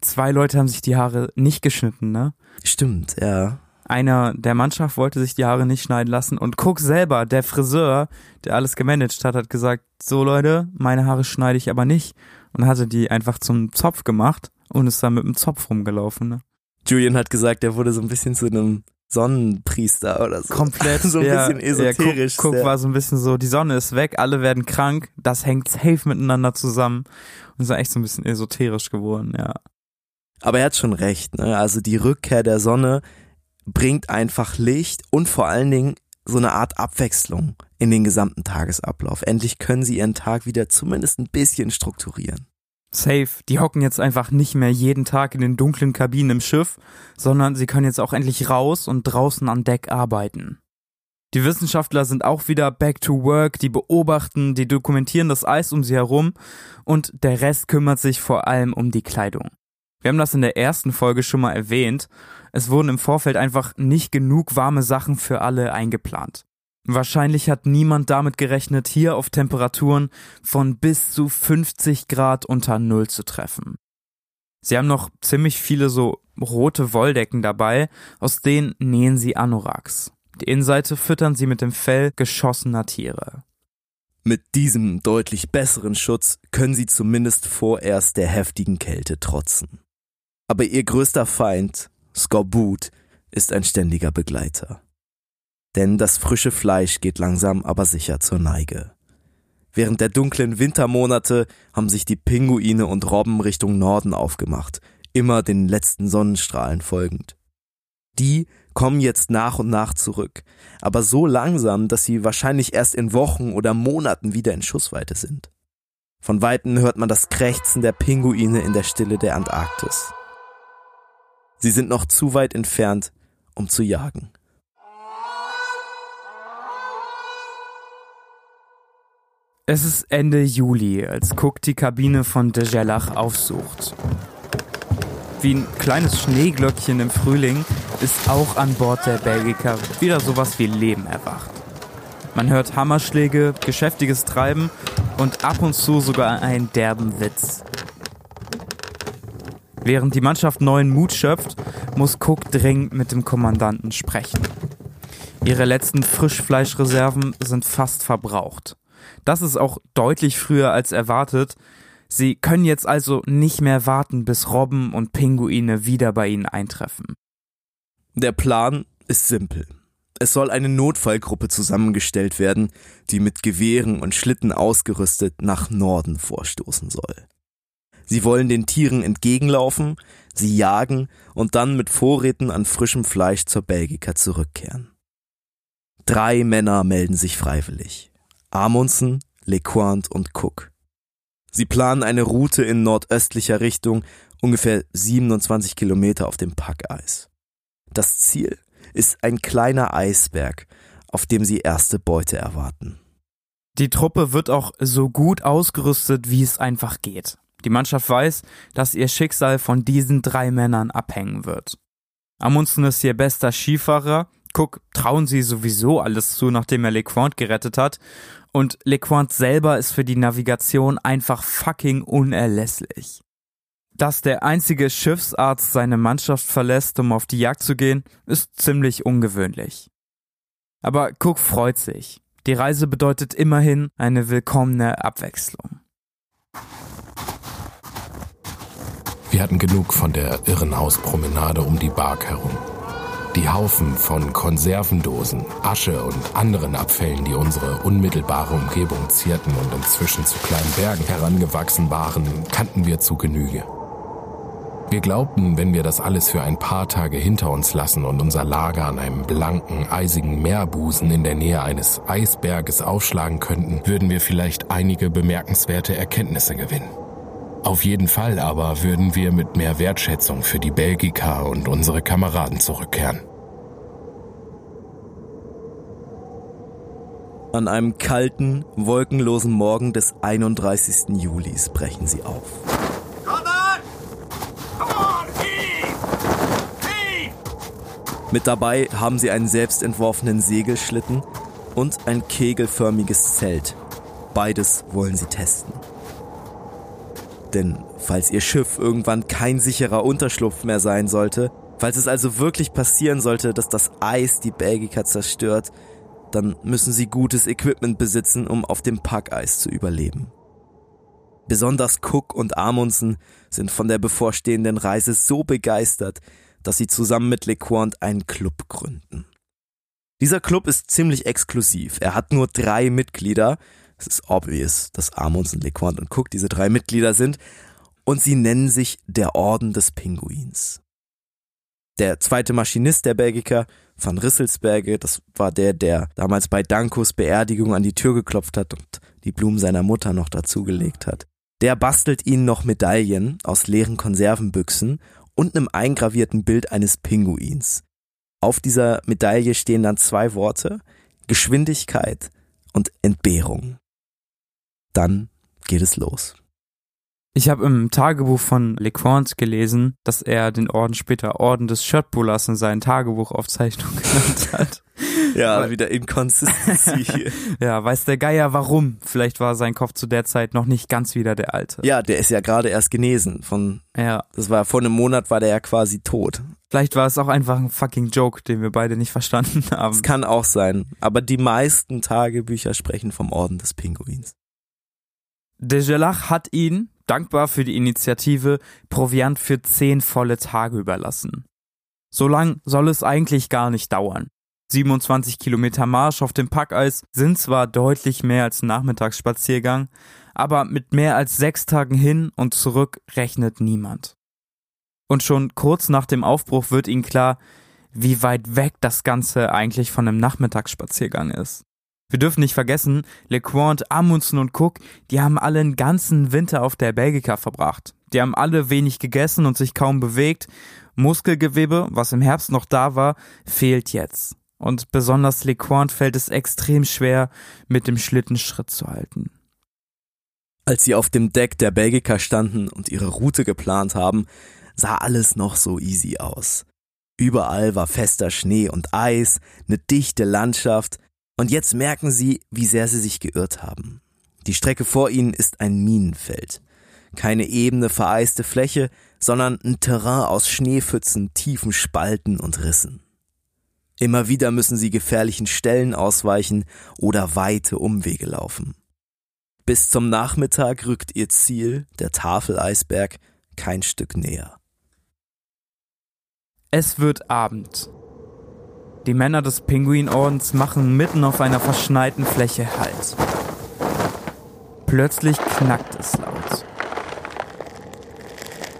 A: Zwei Leute haben sich die Haare nicht geschnitten, ne?
B: Stimmt, ja.
A: Einer der Mannschaft wollte sich die Haare nicht schneiden lassen und Cook selber, der Friseur, der alles gemanagt hat, hat gesagt, so Leute, meine Haare schneide ich aber nicht und hatte die einfach zum Zopf gemacht und ist dann mit dem Zopf rumgelaufen, ne?
B: Julian hat gesagt, er wurde so ein bisschen zu einem Sonnenpriester oder so.
A: Komplett.
B: so ein ja, bisschen esoterisch.
A: Ja, guck, guck war so ein bisschen so, die Sonne ist weg, alle werden krank, das hängt safe miteinander zusammen. Und ist echt so ein bisschen esoterisch geworden, ja.
B: Aber er hat schon recht, ne? Also die Rückkehr der Sonne bringt einfach Licht und vor allen Dingen so eine Art Abwechslung in den gesamten Tagesablauf. Endlich können sie ihren Tag wieder zumindest ein bisschen strukturieren.
A: Safe. Die hocken jetzt einfach nicht mehr jeden Tag in den dunklen Kabinen im Schiff, sondern sie können jetzt auch endlich raus und draußen an Deck arbeiten. Die Wissenschaftler sind auch wieder back to work, die beobachten, die dokumentieren das Eis um sie herum und der Rest kümmert sich vor allem um die Kleidung. Wir haben das in der ersten Folge schon mal erwähnt. Es wurden im Vorfeld einfach nicht genug warme Sachen für alle eingeplant. Wahrscheinlich hat niemand damit gerechnet, hier auf Temperaturen von bis zu 50 Grad unter Null zu treffen. Sie haben noch ziemlich viele so rote Wolldecken dabei, aus denen nähen sie Anoraks. Die Innenseite füttern sie mit dem Fell geschossener Tiere.
B: Mit diesem deutlich besseren Schutz können sie zumindest vorerst der heftigen Kälte trotzen. Aber ihr größter Feind, Skorbut, ist ein ständiger Begleiter denn das frische Fleisch geht langsam aber sicher zur Neige. Während der dunklen Wintermonate haben sich die Pinguine und Robben Richtung Norden aufgemacht, immer den letzten Sonnenstrahlen folgend. Die kommen jetzt nach und nach zurück, aber so langsam, dass sie wahrscheinlich erst in Wochen oder Monaten wieder in Schussweite sind. Von weitem hört man das Krächzen der Pinguine in der Stille der Antarktis. Sie sind noch zu weit entfernt, um zu jagen.
A: Es ist Ende Juli, als Cook die Kabine von Dejelach aufsucht. Wie ein kleines Schneeglöckchen im Frühling ist auch an Bord der Belgica wieder sowas wie Leben erwacht. Man hört Hammerschläge, geschäftiges Treiben und ab und zu sogar einen derben Witz. Während die Mannschaft neuen Mut schöpft, muss Cook dringend mit dem Kommandanten sprechen. Ihre letzten Frischfleischreserven sind fast verbraucht. Das ist auch deutlich früher als erwartet. Sie können jetzt also nicht mehr warten, bis Robben und Pinguine wieder bei ihnen eintreffen.
B: Der Plan ist simpel. Es soll eine Notfallgruppe zusammengestellt werden, die mit Gewehren und Schlitten ausgerüstet nach Norden vorstoßen soll. Sie wollen den Tieren entgegenlaufen, sie jagen und dann mit Vorräten an frischem Fleisch zur Belgica zurückkehren. Drei Männer melden sich freiwillig. Amundsen, Lecointe und Cook. Sie planen eine Route in nordöstlicher Richtung, ungefähr 27 Kilometer auf dem Packeis. Das Ziel ist ein kleiner Eisberg, auf dem sie erste Beute erwarten.
A: Die Truppe wird auch so gut ausgerüstet, wie es einfach geht. Die Mannschaft weiß, dass ihr Schicksal von diesen drei Männern abhängen wird. Amundsen ist ihr bester Skifahrer Cook trauen sie sowieso alles zu, nachdem er LeQuant gerettet hat. Und LeQuant selber ist für die Navigation einfach fucking unerlässlich. Dass der einzige Schiffsarzt seine Mannschaft verlässt, um auf die Jagd zu gehen, ist ziemlich ungewöhnlich. Aber Cook freut sich. Die Reise bedeutet immerhin eine willkommene Abwechslung.
C: Wir hatten genug von der Irrenhauspromenade um die Bark herum. Die Haufen von Konservendosen, Asche und anderen Abfällen, die unsere unmittelbare Umgebung zierten und inzwischen zu kleinen Bergen herangewachsen waren, kannten wir zu Genüge. Wir glaubten, wenn wir das alles für ein paar Tage hinter uns lassen und unser Lager an einem blanken, eisigen Meerbusen in der Nähe eines Eisberges aufschlagen könnten, würden wir vielleicht einige bemerkenswerte Erkenntnisse gewinnen. Auf jeden Fall aber würden wir mit mehr Wertschätzung für die Belgica und unsere Kameraden zurückkehren.
B: An einem kalten, wolkenlosen Morgen des 31. Julis brechen sie auf. Mit dabei haben sie einen selbstentworfenen Segelschlitten und ein kegelförmiges Zelt. Beides wollen sie testen. Denn falls ihr Schiff irgendwann kein sicherer Unterschlupf mehr sein sollte, falls es also wirklich passieren sollte, dass das Eis die Belgica zerstört, dann müssen sie gutes Equipment besitzen, um auf dem Packeis zu überleben. Besonders Cook und Amundsen sind von der bevorstehenden Reise so begeistert, dass sie zusammen mit LeQuant einen Club gründen. Dieser Club ist ziemlich exklusiv. Er hat nur drei Mitglieder. Es ist obvious, dass Amundsen, LeQuant und Cook diese drei Mitglieder sind. Und sie nennen sich der Orden des Pinguins. Der zweite Maschinist der Belgiker, Van Risselsberge, das war der, der damals bei Dankos Beerdigung an die Tür geklopft hat und die Blumen seiner Mutter noch dazugelegt hat. Der bastelt ihnen noch Medaillen aus leeren Konservenbüchsen und einem eingravierten Bild eines Pinguins. Auf dieser Medaille stehen dann zwei Worte, Geschwindigkeit und Entbehrung. Dann geht es los.
A: Ich habe im Tagebuch von LeQuant gelesen, dass er den Orden später Orden des Shirtbullers in seinen Tagebuchaufzeichnungen genannt hat.
B: Ja, Weil, wieder Inconsistency hier.
A: ja, weiß der Geier warum. Vielleicht war sein Kopf zu der Zeit noch nicht ganz wieder der alte.
B: Ja, der ist ja gerade erst genesen von, ja. das war vor einem Monat war der ja quasi tot.
A: Vielleicht war es auch einfach ein fucking Joke, den wir beide nicht verstanden haben.
B: Es kann auch sein. Aber die meisten Tagebücher sprechen vom Orden des Pinguins.
A: De Gelach hat ihn, dankbar für die Initiative, Proviant für zehn volle Tage überlassen. So lang soll es eigentlich gar nicht dauern. 27 Kilometer Marsch auf dem Packeis sind zwar deutlich mehr als Nachmittagsspaziergang, aber mit mehr als sechs Tagen hin und zurück rechnet niemand. Und schon kurz nach dem Aufbruch wird ihnen klar, wie weit weg das Ganze eigentlich von einem Nachmittagsspaziergang ist. Wir dürfen nicht vergessen, LeQuant, Amundsen und Cook, die haben alle einen ganzen Winter auf der Belgica verbracht. Die haben alle wenig gegessen und sich kaum bewegt. Muskelgewebe, was im Herbst noch da war, fehlt jetzt. Und besonders LeQuant fällt es extrem schwer, mit dem Schlitten Schritt zu halten.
B: Als sie auf dem Deck der Belgica standen und ihre Route geplant haben, sah alles noch so easy aus. Überall war fester Schnee und Eis, eine dichte Landschaft, und jetzt merken sie, wie sehr sie sich geirrt haben. Die Strecke vor ihnen ist ein Minenfeld. Keine ebene, vereiste Fläche, sondern ein Terrain aus Schneepfützen, tiefen Spalten und Rissen. Immer wieder müssen sie gefährlichen Stellen ausweichen oder weite Umwege laufen. Bis zum Nachmittag rückt ihr Ziel, der Tafeleisberg, kein Stück näher.
A: Es wird Abend. Die Männer des Pinguinordens machen mitten auf einer verschneiten Fläche Halt. Plötzlich knackt es laut.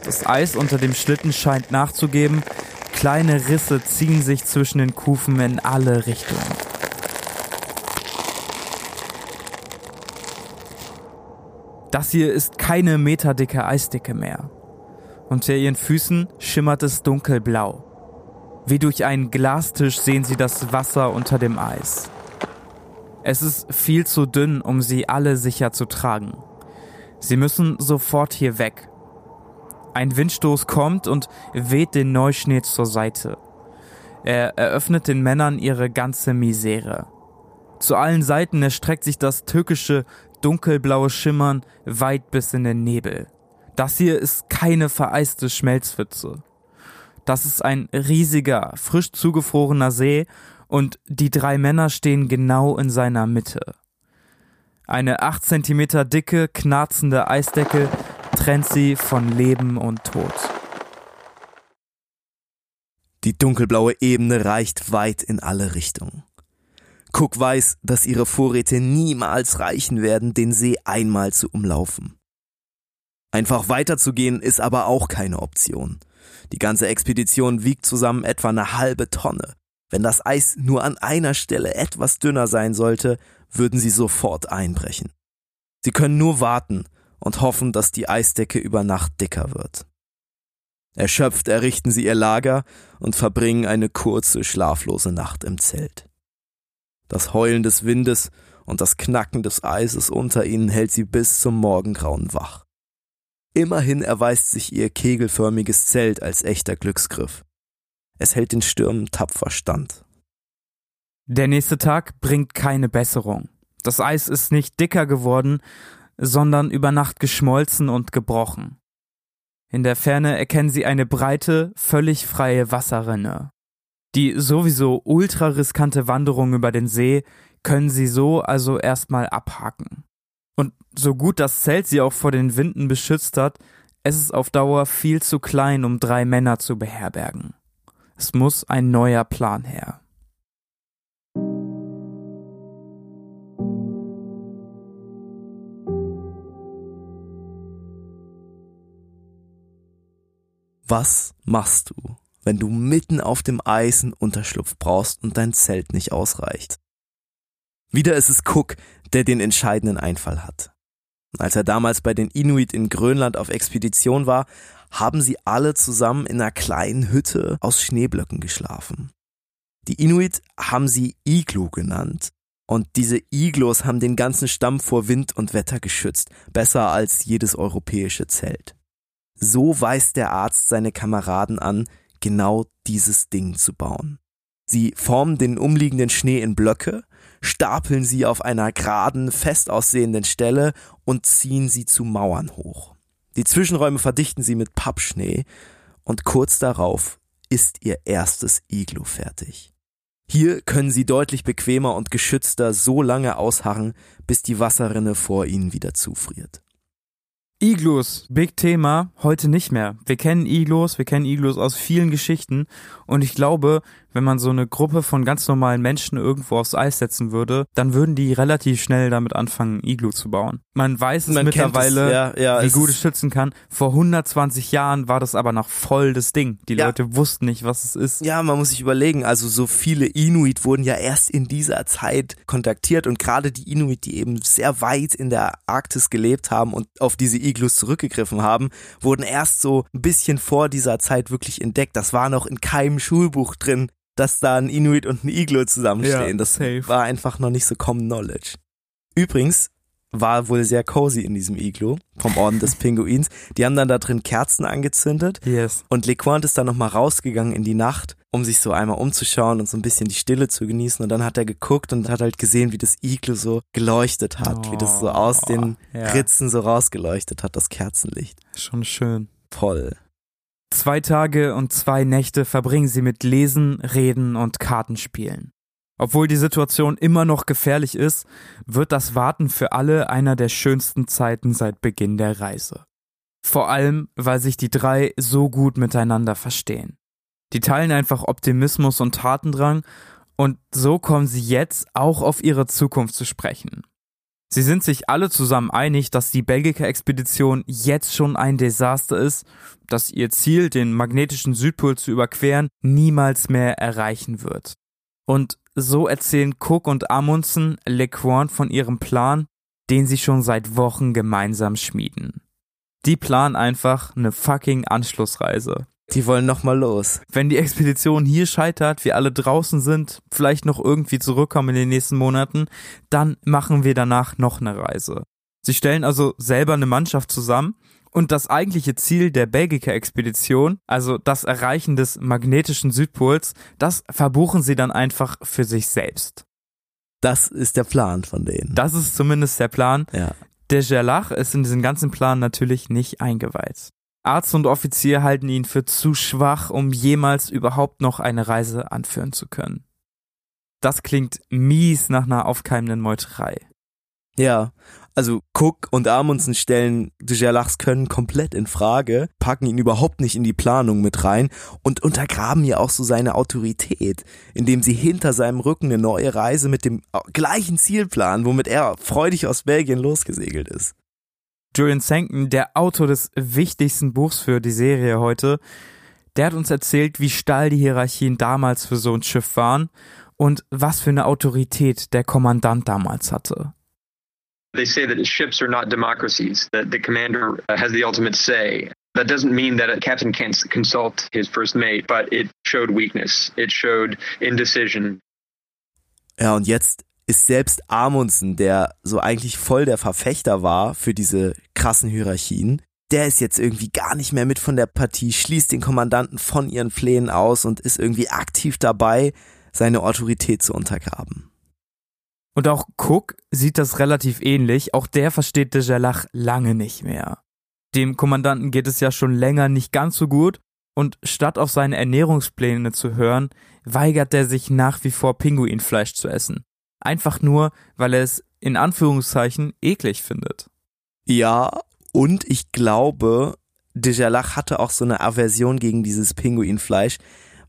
A: Das Eis unter dem Schlitten scheint nachzugeben. Kleine Risse ziehen sich zwischen den Kufen in alle Richtungen. Das hier ist keine meterdicke Eisdicke mehr. Unter ihren Füßen schimmert es dunkelblau. Wie durch einen Glastisch sehen sie das Wasser unter dem Eis. Es ist viel zu dünn, um sie alle sicher zu tragen. Sie müssen sofort hier weg. Ein Windstoß kommt und weht den Neuschnee zur Seite. Er eröffnet den Männern ihre ganze Misere. Zu allen Seiten erstreckt sich das türkische dunkelblaue Schimmern weit bis in den Nebel. Das hier ist keine vereiste Schmelzpfütze. Das ist ein riesiger, frisch zugefrorener See und die drei Männer stehen genau in seiner Mitte. Eine acht Zentimeter dicke, knarzende Eisdecke trennt sie von Leben und Tod.
B: Die dunkelblaue Ebene reicht weit in alle Richtungen. Cook weiß, dass ihre Vorräte niemals reichen werden, den See einmal zu umlaufen. Einfach weiterzugehen ist aber auch keine Option. Die ganze Expedition wiegt zusammen etwa eine halbe Tonne. Wenn das Eis nur an einer Stelle etwas dünner sein sollte, würden sie sofort einbrechen. Sie können nur warten und hoffen, dass die Eisdecke über Nacht dicker wird. Erschöpft errichten sie ihr Lager und verbringen eine kurze, schlaflose Nacht im Zelt. Das Heulen des Windes und das Knacken des Eises unter ihnen hält sie bis zum Morgengrauen wach. Immerhin erweist sich ihr kegelförmiges Zelt als echter Glücksgriff. Es hält den Stürmen tapfer stand.
A: Der nächste Tag bringt keine Besserung. Das Eis ist nicht dicker geworden, sondern über Nacht geschmolzen und gebrochen. In der Ferne erkennen sie eine breite, völlig freie Wasserrinne. Die sowieso ultra riskante Wanderung über den See können sie so also erstmal abhaken. Und so gut das Zelt sie auch vor den Winden beschützt hat, es ist auf Dauer viel zu klein, um drei Männer zu beherbergen. Es muss ein neuer Plan her.
B: Was machst du, wenn du mitten auf dem Eis einen Unterschlupf brauchst und dein Zelt nicht ausreicht? Wieder ist es Cook, der den entscheidenden Einfall hat. Als er damals bei den Inuit in Grönland auf Expedition war, haben sie alle zusammen in einer kleinen Hütte aus Schneeblöcken geschlafen. Die Inuit haben sie Iglu genannt. Und diese Iglos haben den ganzen Stamm vor Wind und Wetter geschützt, besser als jedes europäische Zelt. So weist der Arzt seine Kameraden an, genau dieses Ding zu bauen. Sie formen den umliegenden Schnee in Blöcke, stapeln sie auf einer geraden, fest aussehenden Stelle und ziehen sie zu Mauern hoch. Die Zwischenräume verdichten sie mit Pappschnee und kurz darauf ist ihr erstes Iglu fertig. Hier können sie deutlich bequemer und geschützter so lange ausharren, bis die Wasserrinne vor ihnen wieder zufriert.
A: Iglus, Big Thema, heute nicht mehr. Wir kennen Iglus, wir kennen Iglus aus vielen Geschichten und ich glaube, wenn man so eine Gruppe von ganz normalen Menschen irgendwo aufs Eis setzen würde, dann würden die relativ schnell damit anfangen, Iglu zu bauen. Man weiß es
B: Man
A: mittlerweile,
B: es, ja, ja,
A: wie gut es schützen kann. Vor 120 Jahren war das aber noch voll das Ding. Die
B: Ja.
A: Leute wussten nicht, was es ist.
B: Ja, man muss sich überlegen, also so viele Inuit wurden ja erst in dieser Zeit kontaktiert und gerade die Inuit, die eben sehr weit in der Arktis gelebt haben und auf diese Iglus zurückgegriffen haben, wurden erst so ein bisschen vor dieser Zeit wirklich entdeckt. Das war noch in keinem Schulbuch drin, dass da ein Inuit und ein Iglo zusammenstehen.
A: Ja,
B: das
A: safe.
B: war einfach noch nicht so common knowledge. Übrigens, war wohl sehr cozy in diesem Iglo vom Orden des Pinguins. Die haben dann da drin Kerzen angezündet.
A: Yes.
B: Und LeQuant ist dann nochmal rausgegangen in die Nacht, um sich so einmal umzuschauen und so ein bisschen die Stille zu genießen. Und dann hat er geguckt und hat halt gesehen, wie das Iglo so geleuchtet hat, oh, wie das so aus den ja. Ritzen so rausgeleuchtet hat, das Kerzenlicht.
A: Schon schön.
B: Voll.
A: Zwei Tage und zwei Nächte verbringen sie mit Lesen, Reden und Kartenspielen. Obwohl die Situation immer noch gefährlich ist, wird das Warten für alle einer der schönsten Zeiten seit Beginn der Reise. Vor allem, weil sich die drei so gut miteinander verstehen. Die teilen einfach Optimismus und Tatendrang und so kommen sie jetzt auch auf ihre Zukunft zu sprechen. Sie sind sich alle zusammen einig, dass die Belgica-Expedition jetzt schon ein Desaster ist, dass ihr Ziel, den magnetischen Südpol zu überqueren, niemals mehr erreichen wird. Und so erzählen Cook und Amundsen LeQuant von ihrem Plan, den sie schon seit Wochen gemeinsam schmieden. Die planen einfach eine fucking Anschlussreise.
B: Die wollen nochmal los.
A: Wenn die Expedition hier scheitert, wir alle draußen sind, vielleicht noch irgendwie zurückkommen in den nächsten Monaten, dann machen wir danach noch eine Reise. Sie stellen also selber eine Mannschaft zusammen und das eigentliche Ziel der Belgica-Expedition, also das Erreichen des magnetischen Südpols, das verbuchen sie dann einfach für sich selbst.
B: Das ist der Plan von denen.
A: Das ist zumindest der Plan.
B: Ja.
A: Der Gerlach ist in diesen ganzen Plan natürlich nicht eingeweiht. Arzt und Offizier halten ihn für zu schwach, um jemals überhaupt noch eine Reise anführen zu können. Das klingt mies nach einer aufkeimenden Meuterei.
B: Ja, also Cook und Amundsen stellen de Gerlachs Können komplett in Frage, packen ihn überhaupt nicht in die Planung mit rein und untergraben ja auch so seine Autorität, indem sie hinter seinem Rücken eine neue Reise mit dem gleichen Ziel planen, womit er freudig aus Belgien losgesegelt ist.
A: Julian Sankton, der Autor des wichtigsten Buchs für die Serie heute, der hat uns erzählt, wie steil die Hierarchien damals für so ein Schiff waren und was für eine Autorität der Kommandant damals hatte.
E: They say that ships are not democracies, that the commander uh, has the ultimate say. That doesn't mean that a captain can't consult his first mate, but it showed weakness. It showed indecision.
B: Ja, und jetzt ist selbst Amundsen, der so eigentlich voll der Verfechter war für diese krassen Hierarchien, der ist jetzt irgendwie gar nicht mehr mit von der Partie, schließt den Kommandanten von ihren Plänen aus und ist irgendwie aktiv dabei, seine Autorität zu untergraben.
A: Und auch Cook sieht das relativ ähnlich. Auch der versteht de Gerlach lange nicht mehr. Dem Kommandanten geht es ja schon länger nicht ganz so gut und statt auf seine Ernährungspläne zu hören, weigert er sich nach wie vor Pinguinfleisch zu essen. Einfach nur, weil er es in Anführungszeichen eklig findet.
B: Ja, und ich glaube, de Gerlach hatte auch so eine Aversion gegen dieses Pinguinfleisch,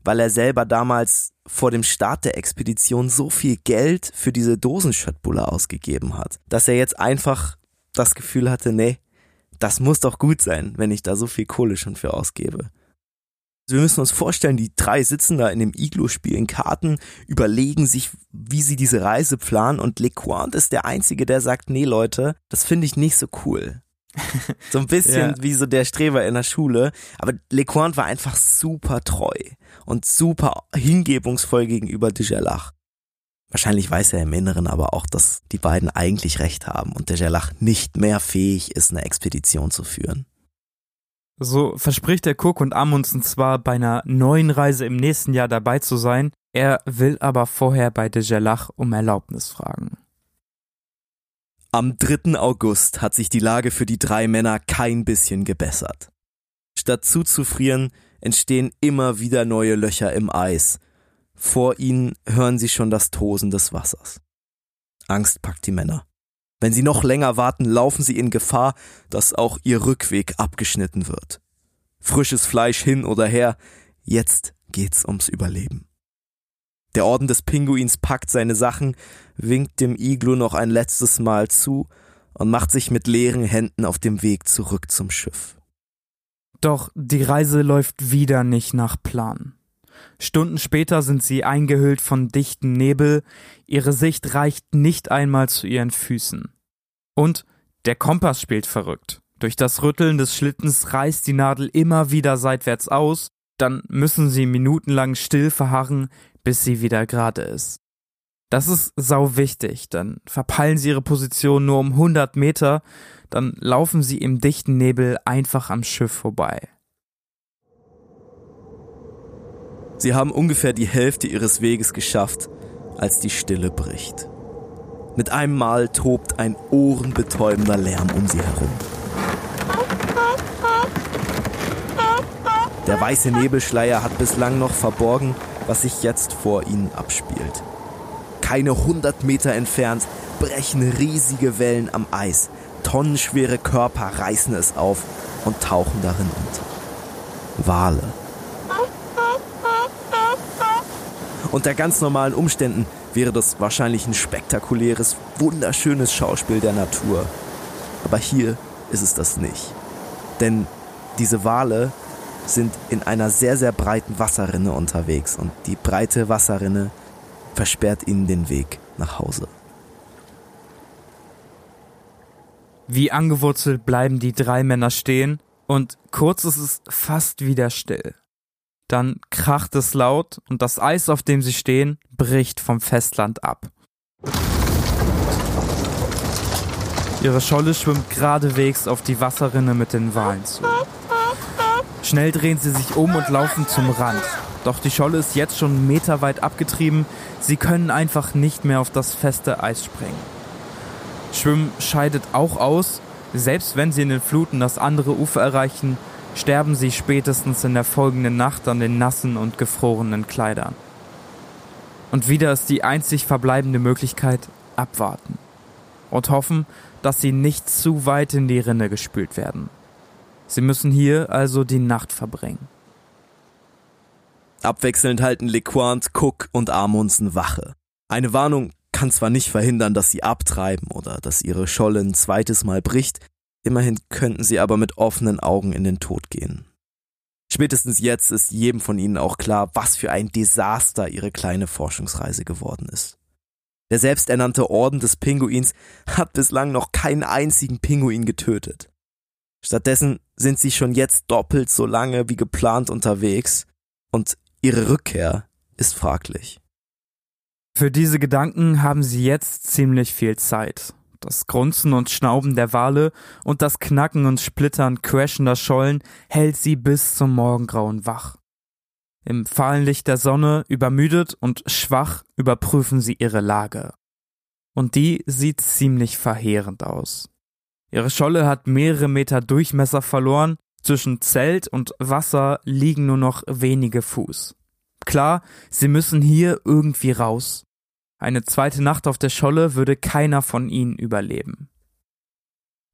B: weil er selber damals vor dem Start der Expedition so viel Geld für diese Dosenschöttbulle ausgegeben hat, dass er jetzt einfach das Gefühl hatte, nee, das muss doch gut sein, wenn ich da so viel Kohle schon für ausgebe. Also wir müssen uns vorstellen, die drei sitzen da in dem Iglo, spielen Karten, überlegen sich, wie sie diese Reise planen und LeQuant ist der Einzige, der sagt, nee Leute, das finde ich nicht so cool. So ein bisschen ja. wie so der Streber in der Schule. Aber LeQuant war einfach super treu und super hingebungsvoll gegenüber Dijalach. Wahrscheinlich weiß er im Inneren aber auch, dass die beiden eigentlich recht haben und Dijalach nicht mehr fähig ist, eine Expedition zu führen.
A: So verspricht der Cook und Amundsen zwar bei einer neuen Reise im nächsten Jahr dabei zu sein, er will aber vorher bei Dijalach um Erlaubnis fragen.
B: Am 3. August hat sich die Lage für die drei Männer kein bisschen gebessert. Statt zuzufrieren, entstehen immer wieder neue Löcher im Eis. Vor ihnen hören sie schon das Tosen des Wassers. Angst packt die Männer. Wenn sie noch länger warten, laufen sie in Gefahr, dass auch ihr Rückweg abgeschnitten wird. Frisches Fleisch hin oder her, jetzt geht's ums Überleben. Der Orden des Pinguins packt seine Sachen, winkt dem Iglu noch ein letztes Mal zu und macht sich mit leeren Händen auf dem Weg zurück zum Schiff.
A: Doch die Reise läuft wieder nicht nach Plan. Stunden später sind sie eingehüllt von dichten Nebel, ihre Sicht reicht nicht einmal zu ihren Füßen. Und der Kompass spielt verrückt. Durch das Rütteln des Schlittens reißt die Nadel immer wieder seitwärts aus, dann müssen sie minutenlang still verharren, bis sie wieder gerade ist. Das ist sau wichtig, denn verpeilen sie ihre Position nur um 100 Meter, dann laufen sie im dichten Nebel einfach am Schiff vorbei.
B: Sie haben ungefähr die Hälfte ihres Weges geschafft, als die Stille bricht. Mit einem Mal tobt ein ohrenbetäubender Lärm um sie herum. Der weiße Nebelschleier hat bislang noch verborgen, was sich jetzt vor ihnen abspielt. Keine hundert Meter entfernt brechen riesige Wellen am Eis. Tonnenschwere Körper reißen es auf und tauchen darin unter. Wale. Unter ganz normalen Umständen wäre das wahrscheinlich ein spektakuläres, wunderschönes Schauspiel der Natur. Aber hier ist es das nicht. Denn diese Wale sind in einer sehr, sehr breiten Wasserrinne unterwegs und die breite Wasserrinne versperrt ihnen den Weg nach Hause.
A: Wie angewurzelt bleiben die drei Männer stehen und kurz ist es fast wieder still. Dann kracht es laut und das Eis, auf dem sie stehen, bricht vom Festland ab. Ihre Scholle schwimmt geradewegs auf die Wasserrinne mit den Walen zu. Schnell drehen sie sich um und laufen zum Rand. Doch die Scholle ist jetzt schon meterweit abgetrieben. Sie können einfach nicht mehr auf das feste Eis springen. Schwimmen scheidet auch aus. Selbst wenn sie in den Fluten das andere Ufer erreichen, sterben sie spätestens in der folgenden Nacht an den nassen und gefrorenen Kleidern. Und wieder ist die einzig verbleibende Möglichkeit abwarten und hoffen, dass sie nicht zu weit in die Rinne gespült werden. Sie müssen hier also die Nacht verbringen.
B: Abwechselnd halten LeQuant, Cook und Amundsen Wache. Eine Warnung kann zwar nicht verhindern, dass sie abtreiben oder dass ihre Scholle ein zweites Mal bricht, immerhin könnten sie aber mit offenen Augen in den Tod gehen. Spätestens jetzt ist jedem von ihnen auch klar, was für ein Desaster ihre kleine Forschungsreise geworden ist. Der selbsternannte Orden des Pinguins hat bislang noch keinen einzigen Pinguin getötet. Stattdessen sind sie schon jetzt doppelt so lange wie geplant unterwegs und ihre Rückkehr ist fraglich.
A: Für diese Gedanken haben sie jetzt ziemlich viel Zeit. Das Grunzen und Schnauben der Wale und das Knacken und Splittern crashender Schollen hält sie bis zum Morgengrauen wach. Im fahlen Licht der Sonne, übermüdet und schwach, überprüfen sie ihre Lage. Und die sieht ziemlich verheerend aus. Ihre Scholle hat mehrere Meter Durchmesser verloren, zwischen Zelt und Wasser liegen nur noch wenige Fuß. Klar, sie müssen hier irgendwie raus. Eine zweite Nacht auf der Scholle würde keiner von ihnen überleben.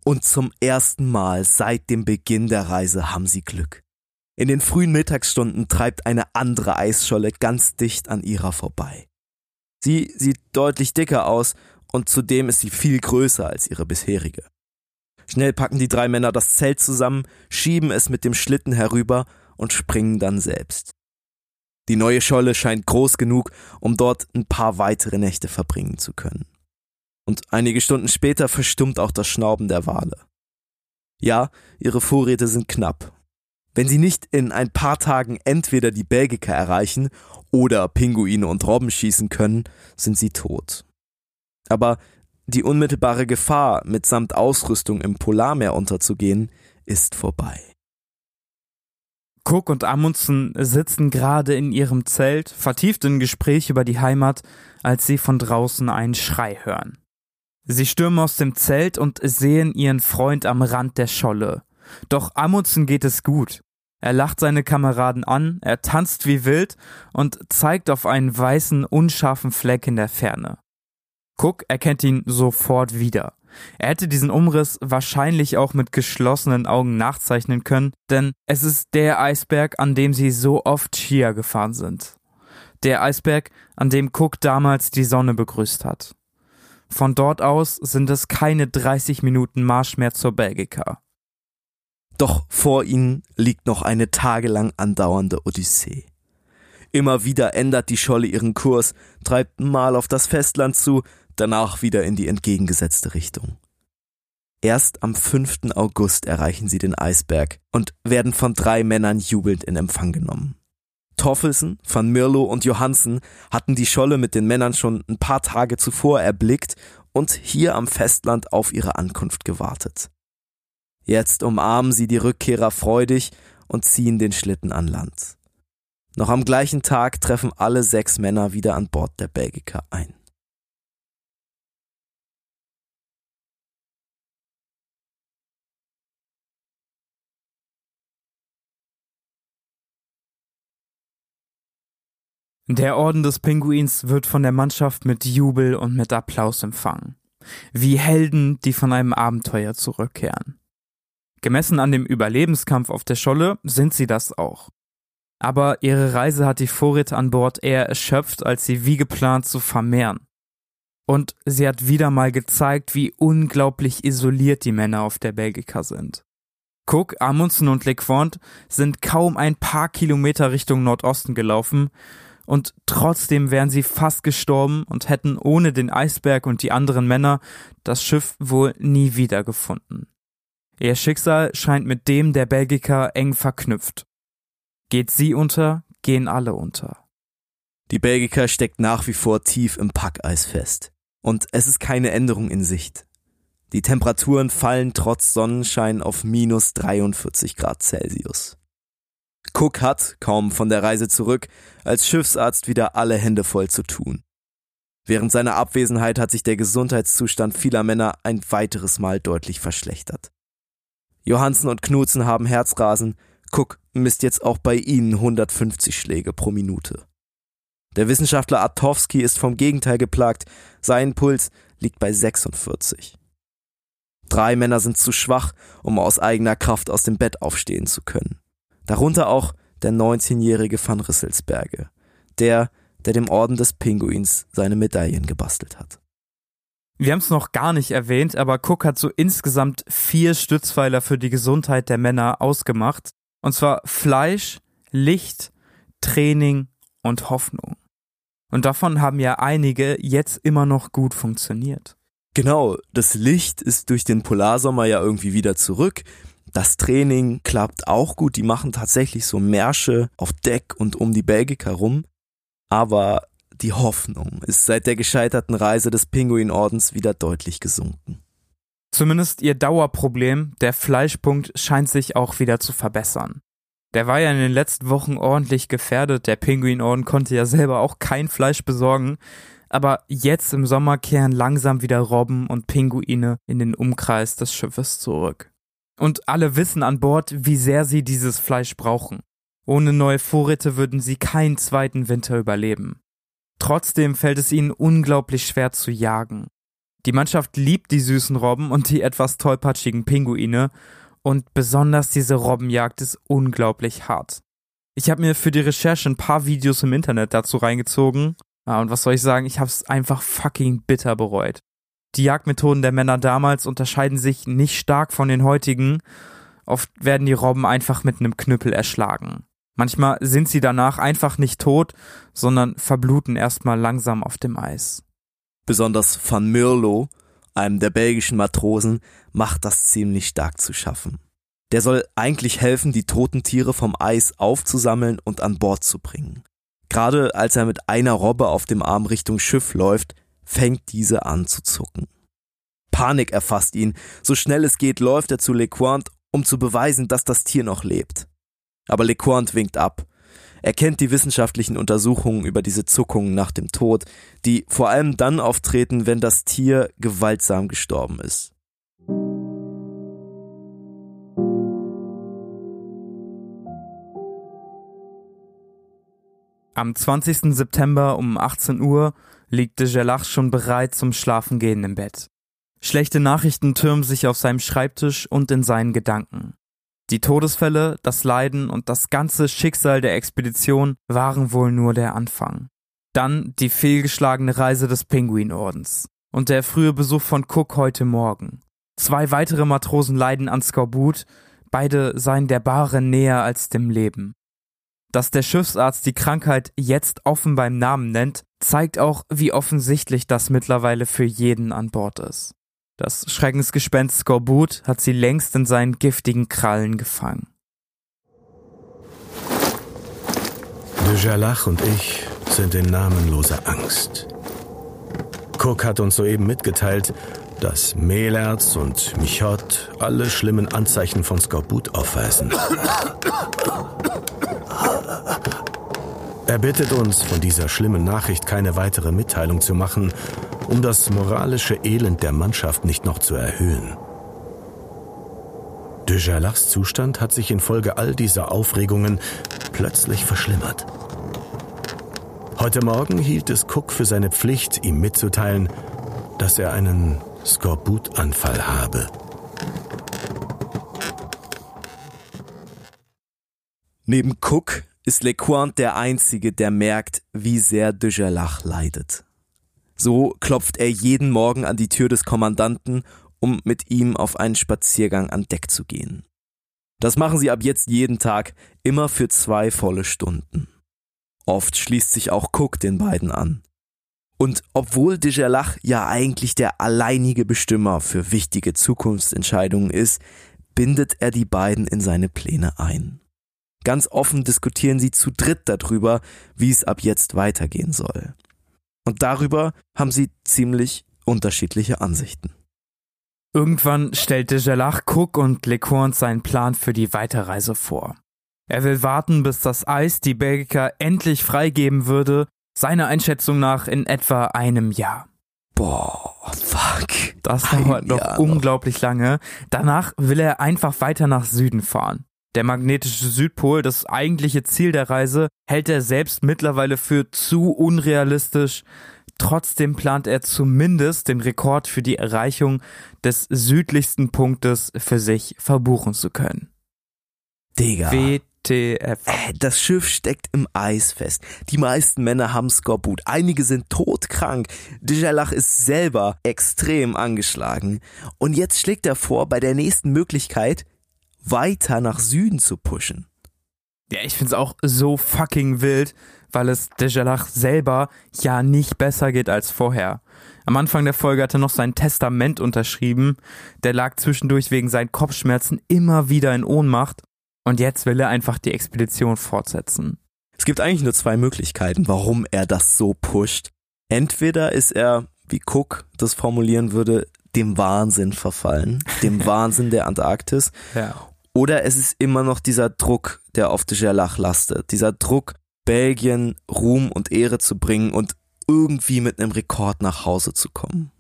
B: Und zum ersten Mal seit dem Beginn der Reise haben sie Glück. In den frühen Mittagsstunden treibt eine andere Eisscholle ganz dicht an ihrer vorbei. Sie sieht deutlich dicker aus und zudem ist sie viel größer als ihre bisherige. Schnell packen die drei Männer das Zelt zusammen, schieben es mit dem Schlitten herüber und springen dann selbst. Die neue Scholle scheint groß genug, um dort ein paar weitere Nächte verbringen zu können. Und einige Stunden später verstummt auch das Schnauben der Wale. Ja, ihre Vorräte sind knapp. Wenn sie nicht in ein paar Tagen entweder die Belgica erreichen oder Pinguine und Robben schießen können, sind sie tot. Aber die unmittelbare Gefahr, mitsamt Ausrüstung im Polarmeer unterzugehen, ist vorbei.
A: Cook und Amundsen sitzen gerade in ihrem Zelt, vertieft in Gespräch über die Heimat, als sie von draußen einen Schrei hören. Sie stürmen aus dem Zelt und sehen ihren Freund am Rand der Scholle. Doch Amundsen geht es gut. Er lacht seine Kameraden an, er tanzt wie wild und zeigt auf einen weißen, unscharfen Fleck in der Ferne. Cook erkennt ihn sofort wieder. Er hätte diesen Umriss wahrscheinlich auch mit geschlossenen Augen nachzeichnen können, denn es ist der Eisberg, an dem sie so oft Skier gefahren sind. Der Eisberg, an dem Cook damals die Sonne begrüßt hat. Von dort aus sind es keine 30 Minuten Marsch mehr zur Belgica.
B: Doch vor ihnen liegt noch eine tagelang andauernde Odyssee. Immer wieder ändert die Scholle ihren Kurs, treibt mal auf das Festland zu, danach wieder in die entgegengesetzte Richtung. Erst am 5. August erreichen sie den Eisberg und werden von drei Männern jubelnd in Empfang genommen. Toffelsen, Van Mirlo und Johansen hatten die Scholle mit den Männern schon ein paar Tage zuvor erblickt und hier am Festland auf ihre Ankunft gewartet. Jetzt umarmen sie die Rückkehrer freudig und ziehen den Schlitten an Land. Noch am gleichen Tag treffen alle sechs Männer wieder an Bord der Belgica ein.
A: Der Orden des Pinguins wird von der Mannschaft mit Jubel und mit Applaus empfangen. Wie Helden, die von einem Abenteuer zurückkehren. Gemessen an dem Überlebenskampf auf der Scholle sind sie das auch. Aber ihre Reise hat die Vorräte an Bord eher erschöpft, als sie wie geplant zu vermehren. Und sie hat wieder mal gezeigt, wie unglaublich isoliert die Männer auf der Belgica sind. Cook, Amundsen und LeQuant sind kaum ein paar Kilometer Richtung Nordosten gelaufen und trotzdem wären sie fast gestorben und hätten ohne den Eisberg und die anderen Männer das Schiff wohl nie wiedergefunden. Ihr Schicksal scheint mit dem der Belgiker eng verknüpft. Geht sie unter, gehen alle unter.
B: Die Belgica steckt nach wie vor tief im Packeis fest. Und es ist keine Änderung in Sicht. Die Temperaturen fallen trotz Sonnenschein auf minus 43 Grad Celsius. Cook hat, kaum von der Reise zurück, als Schiffsarzt wieder alle Hände voll zu tun. Während seiner Abwesenheit hat sich der Gesundheitszustand vieler Männer ein weiteres Mal deutlich verschlechtert. Johansen und Knutzen haben Herzrasen, Cook misst jetzt auch bei ihnen 150 Schläge pro Minute. Der Wissenschaftler Artowski ist vom Gegenteil geplagt, sein Puls liegt bei 46. Drei Männer sind zu schwach, um aus eigener Kraft aus dem Bett aufstehen zu können. Darunter auch der 19-jährige Van Risselsberge, der, der dem Orden des Pinguins seine Medaillen gebastelt hat.
A: Wir haben es noch gar nicht erwähnt, aber Cook hat so insgesamt vier Stützpfeiler für die Gesundheit der Männer ausgemacht. Und zwar Fleisch, Licht, Training und Hoffnung. Und davon haben ja einige jetzt immer noch gut funktioniert.
B: Genau, das Licht ist durch den Polarsommer ja irgendwie wieder zurück. Das Training klappt auch gut. Die machen tatsächlich so Märsche auf Deck und um die Belgica rum. Aber die Hoffnung ist seit der gescheiterten Reise des Pinguinordens wieder deutlich gesunken.
A: Zumindest ihr Dauerproblem, der Fleischpunkt, scheint sich auch wieder zu verbessern. Der war ja in den letzten Wochen ordentlich gefährdet. Der Pinguinorden konnte ja selber auch kein Fleisch besorgen. Aber jetzt im Sommer kehren langsam wieder Robben und Pinguine in den Umkreis des Schiffes zurück. Und alle wissen an Bord, wie sehr sie dieses Fleisch brauchen. Ohne neue Vorräte würden sie keinen zweiten Winter überleben. Trotzdem fällt es ihnen unglaublich schwer zu jagen. Die Mannschaft liebt die süßen Robben und die etwas tollpatschigen Pinguine und besonders diese Robbenjagd ist unglaublich hart. Ich habe mir für die Recherche ein paar Videos im Internet dazu reingezogen ja, und was soll ich sagen, ich habe es einfach fucking bitter bereut. Die Jagdmethoden der Männer damals unterscheiden sich nicht stark von den heutigen. Oft werden die Robben einfach mit einem Knüppel erschlagen. Manchmal sind sie danach einfach nicht tot, sondern verbluten erstmal langsam auf dem Eis.
B: Besonders Van Mierlo, einem der belgischen Matrosen, macht das ziemlich stark zu schaffen. Der soll eigentlich helfen, die toten Tiere vom Eis aufzusammeln und an Bord zu bringen. Gerade als er mit einer Robbe auf dem Arm Richtung Schiff läuft, fängt diese an zu zucken. Panik erfasst ihn. So schnell es geht, läuft er zu LeQuant, um zu beweisen, dass das Tier noch lebt. Aber LeQuant winkt ab. Er kennt die wissenschaftlichen Untersuchungen über diese Zuckungen nach dem Tod, die vor allem dann auftreten, wenn das Tier gewaltsam gestorben ist.
A: Am 20. September um 18 Uhr liegt de Gelach schon bereit zum Schlafengehen im Bett. Schlechte Nachrichten türmen sich auf seinem Schreibtisch und in seinen Gedanken. Die Todesfälle, das Leiden und das ganze Schicksal der Expedition waren wohl nur der Anfang. Dann die fehlgeschlagene Reise des Pinguinordens und der frühe Besuch von Cook heute Morgen. Zwei weitere Matrosen leiden an Skorbut, beide seien der Bahre näher als dem Leben. Dass der Schiffsarzt die Krankheit jetzt offen beim Namen nennt, zeigt auch, wie offensichtlich das mittlerweile für jeden an Bord ist. Das Schreckensgespenst Skorbut hat sie längst in seinen giftigen Krallen gefangen.
F: De Jalach und ich sind in namenloser Angst. Cook hat uns soeben mitgeteilt, dass Melerz und Michot alle schlimmen Anzeichen von Skorbut aufweisen. Er bittet uns, von dieser schlimmen Nachricht keine weitere Mitteilung zu machen, um das moralische Elend der Mannschaft nicht noch zu erhöhen. De Jalachs Zustand hat sich infolge all dieser Aufregungen plötzlich verschlimmert. Heute Morgen hielt es Cook für seine Pflicht, ihm mitzuteilen, dass er einen Skorbutanfall habe.
B: Neben Cook ist LeQuant der Einzige, der merkt, wie sehr de Jalach leidet. So klopft er jeden Morgen an die Tür des Kommandanten, um mit ihm auf einen Spaziergang an Deck zu gehen. Das machen sie ab jetzt jeden Tag, immer für zwei volle Stunden. Oft schließt sich auch Cook den beiden an. Und obwohl de Jalach ja eigentlich der alleinige Bestimmer für wichtige Zukunftsentscheidungen ist, bindet er die beiden in seine Pläne ein. Ganz offen diskutieren sie zu dritt darüber, wie es ab jetzt weitergehen soll. Und darüber haben sie ziemlich unterschiedliche Ansichten.
A: Irgendwann stellte Jalach Cook und LeCointe seinen Plan für die Weiterreise vor. Er will warten, bis das Eis die Belgiker endlich freigeben würde, seiner Einschätzung nach in etwa einem Jahr.
B: Boah, fuck.
A: Das dauert noch unglaublich lange. Danach will er einfach weiter nach Süden fahren. Der magnetische Südpol, das eigentliche Ziel der Reise, hält er selbst mittlerweile für zu unrealistisch. Trotzdem plant er zumindest den Rekord für die Erreichung des südlichsten Punktes für sich verbuchen zu können.
B: Digga.
A: WTF.
B: Äh, Das Schiff steckt im Eis fest. Die meisten Männer haben Skorbut. Einige sind todkrank. Djalach ist selber extrem angeschlagen. Und jetzt schlägt er vor, bei der nächsten Möglichkeit weiter nach Süden zu pushen.
A: Ja, ich find's auch so fucking wild, weil es Dejalach selber ja nicht besser geht als vorher. Am Anfang der Folge hat er noch sein Testament unterschrieben. Der lag zwischendurch wegen seinen Kopfschmerzen immer wieder in Ohnmacht. Und jetzt will er einfach die Expedition fortsetzen.
B: Es gibt eigentlich nur zwei Möglichkeiten, warum er das so pusht. Entweder ist er, wie Cook das formulieren würde, dem Wahnsinn verfallen, dem Wahnsinn der Antarktis.
A: Ja.
B: Oder es ist immer noch dieser Druck, der auf de Gerlach lastet. Dieser Druck, Belgien Ruhm und Ehre zu bringen und irgendwie mit einem Rekord nach Hause zu kommen.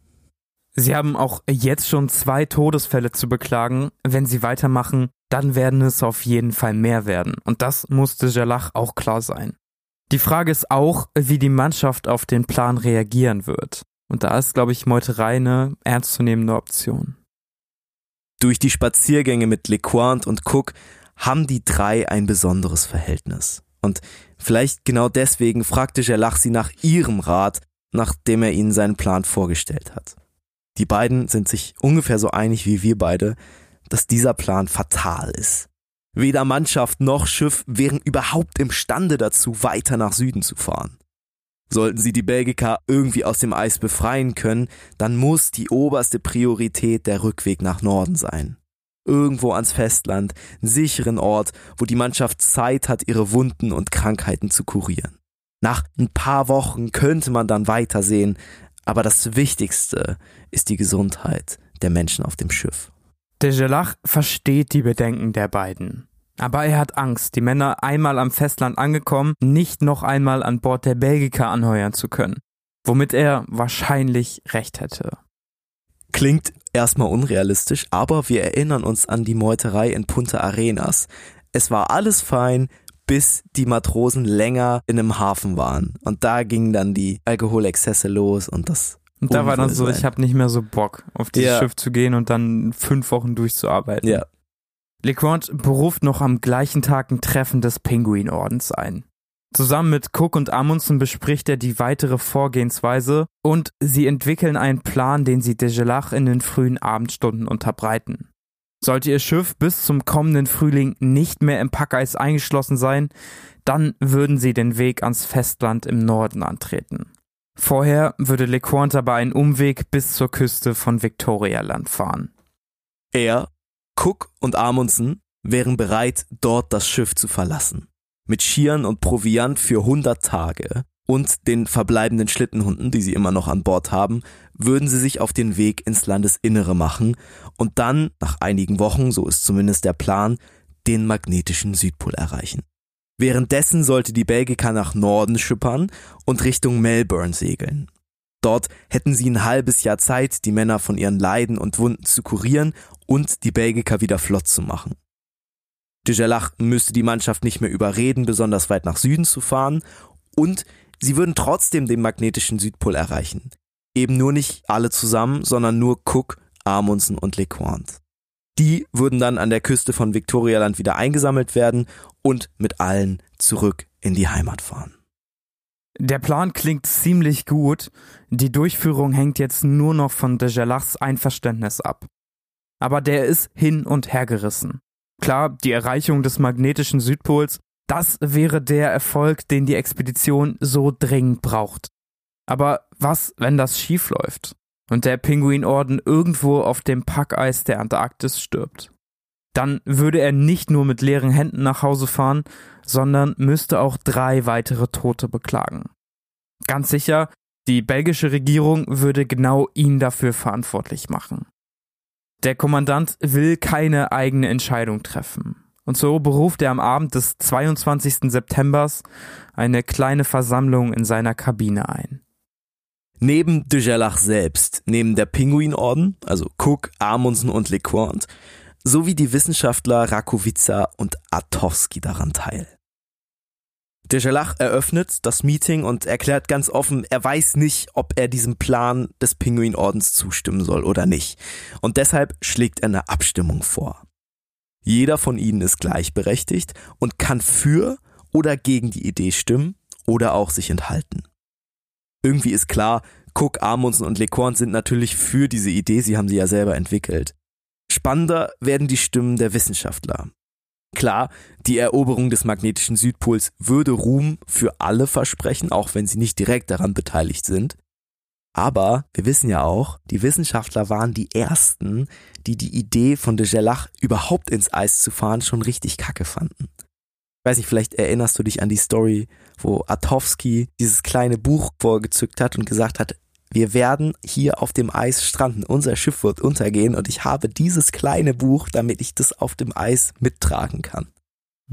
A: Sie haben auch jetzt schon zwei Todesfälle zu beklagen. Wenn sie weitermachen, dann werden es auf jeden Fall mehr werden. Und das musste Jalach auch klar sein. Die Frage ist auch, wie die Mannschaft auf den Plan reagieren wird. Und da ist, glaube ich, Meuterei eine ernstzunehmende Option.
B: Durch die Spaziergänge mit LeQuant und Cook haben die drei ein besonderes Verhältnis. Und vielleicht genau deswegen fragte Jalach sie nach ihrem Rat, nachdem er ihnen seinen Plan vorgestellt hat. Die beiden sind sich ungefähr so einig wie wir beide, dass dieser Plan fatal ist. Weder Mannschaft noch Schiff wären überhaupt imstande dazu, weiter nach Süden zu fahren. Sollten sie die Belgiker irgendwie aus dem Eis befreien können, dann muss die oberste Priorität der Rückweg nach Norden sein. Irgendwo ans Festland, einen sicheren Ort, wo die Mannschaft Zeit hat, ihre Wunden und Krankheiten zu kurieren. Nach ein paar Wochen könnte man dann weitersehen, aber das Wichtigste ist die Gesundheit der Menschen auf dem Schiff.
A: De Gelach versteht die Bedenken der beiden. Aber er hat Angst, die Männer einmal am Festland angekommen, nicht noch einmal an Bord der Belgica anheuern zu können. Womit er wahrscheinlich recht hätte.
B: Klingt erstmal unrealistisch, aber wir erinnern uns an die Meuterei in Punta Arenas. Es war alles fein, bis die Matrosen länger in einem Hafen waren. Und da gingen dann die Alkoholexzesse los und das.
A: Und da war dann so, ich habe nicht mehr so Bock, auf dieses
B: Ja.
A: Schiff zu gehen und dann fünf Wochen durchzuarbeiten.
B: Ja.
A: LeCointe beruft noch am gleichen Tag ein Treffen des Pinguinordens ein. Zusammen mit Cook und Amundsen bespricht er die weitere Vorgehensweise und sie entwickeln einen Plan, den sie Degelach in den frühen Abendstunden unterbreiten. Sollte ihr Schiff bis zum kommenden Frühling nicht mehr im Packeis eingeschlossen sein, dann würden sie den Weg ans Festland im Norden antreten. Vorher würde LeCointe aber einen Umweg bis zur Küste von Victorialand fahren.
B: Er, Cook und Amundsen wären bereit, dort das Schiff zu verlassen. Mit Skiern und Proviant für 100 Tage und den verbleibenden Schlittenhunden, die sie immer noch an Bord haben, würden sie sich auf den Weg ins Landesinnere machen und dann, nach einigen Wochen, so ist zumindest der Plan, den magnetischen Südpol erreichen. Währenddessen sollte die Belgica nach Norden schippern und Richtung Melbourne segeln. Dort hätten sie ein halbes Jahr Zeit, die Männer von ihren Leiden und Wunden zu kurieren und die Belgica wieder flott zu machen. De Gerlach müsste die Mannschaft nicht mehr überreden, besonders weit nach Süden zu fahren und sie würden trotzdem den magnetischen Südpol erreichen. Eben nur nicht alle zusammen, sondern nur Cook, Amundsen und LeQuant. Die würden dann an der Küste von Viktorialand wieder eingesammelt werden und mit allen zurück in die Heimat fahren.
A: Der Plan klingt ziemlich gut. Die Durchführung hängt jetzt nur noch von de Gelachs Einverständnis ab. Aber der ist hin und her gerissen. Klar, die Erreichung des magnetischen Südpols, das wäre der Erfolg, den die Expedition so dringend braucht. Aber was, wenn das schief läuft und der Pinguinorden irgendwo auf dem Packeis der Antarktis stirbt? Dann würde er nicht nur mit leeren Händen nach Hause fahren, sondern müsste auch drei weitere Tote beklagen. Ganz sicher, die belgische Regierung würde genau ihn dafür verantwortlich machen. Der Kommandant will keine eigene Entscheidung treffen. Und so beruft er am Abend des 22. Septembers eine kleine Versammlung in seiner Kabine ein.
B: Neben de Gerlach selbst nehmen der Pinguinorden, also Cook, Amundsen und Lecointe, sowie die Wissenschaftler Rakowica und Atowski daran teil. Der Jalach eröffnet das Meeting und erklärt ganz offen, er weiß nicht, ob er diesem Plan des Pinguinordens zustimmen soll oder nicht. Und deshalb schlägt er eine Abstimmung vor. Jeder von ihnen ist gleichberechtigt und kann für oder gegen die Idee stimmen oder auch sich enthalten. Irgendwie ist klar, Cook, Amundsen und Lecorn sind natürlich für diese Idee, sie haben sie ja selber entwickelt. Spannender werden die Stimmen der Wissenschaftler. Klar, die Eroberung des magnetischen Südpols würde Ruhm für alle versprechen, auch wenn sie nicht direkt daran beteiligt sind. Aber wir wissen ja auch, die Wissenschaftler waren die ersten, die die Idee von de Gerlach überhaupt ins Eis zu fahren schon richtig kacke fanden. Ich weiß nicht, vielleicht erinnerst du dich an die Story, wo Atowski dieses kleine Buch vorgezückt hat und gesagt hat, wir werden hier auf dem Eis stranden, unser Schiff wird untergehen und ich habe dieses kleine Buch, damit ich das auf dem Eis mittragen kann.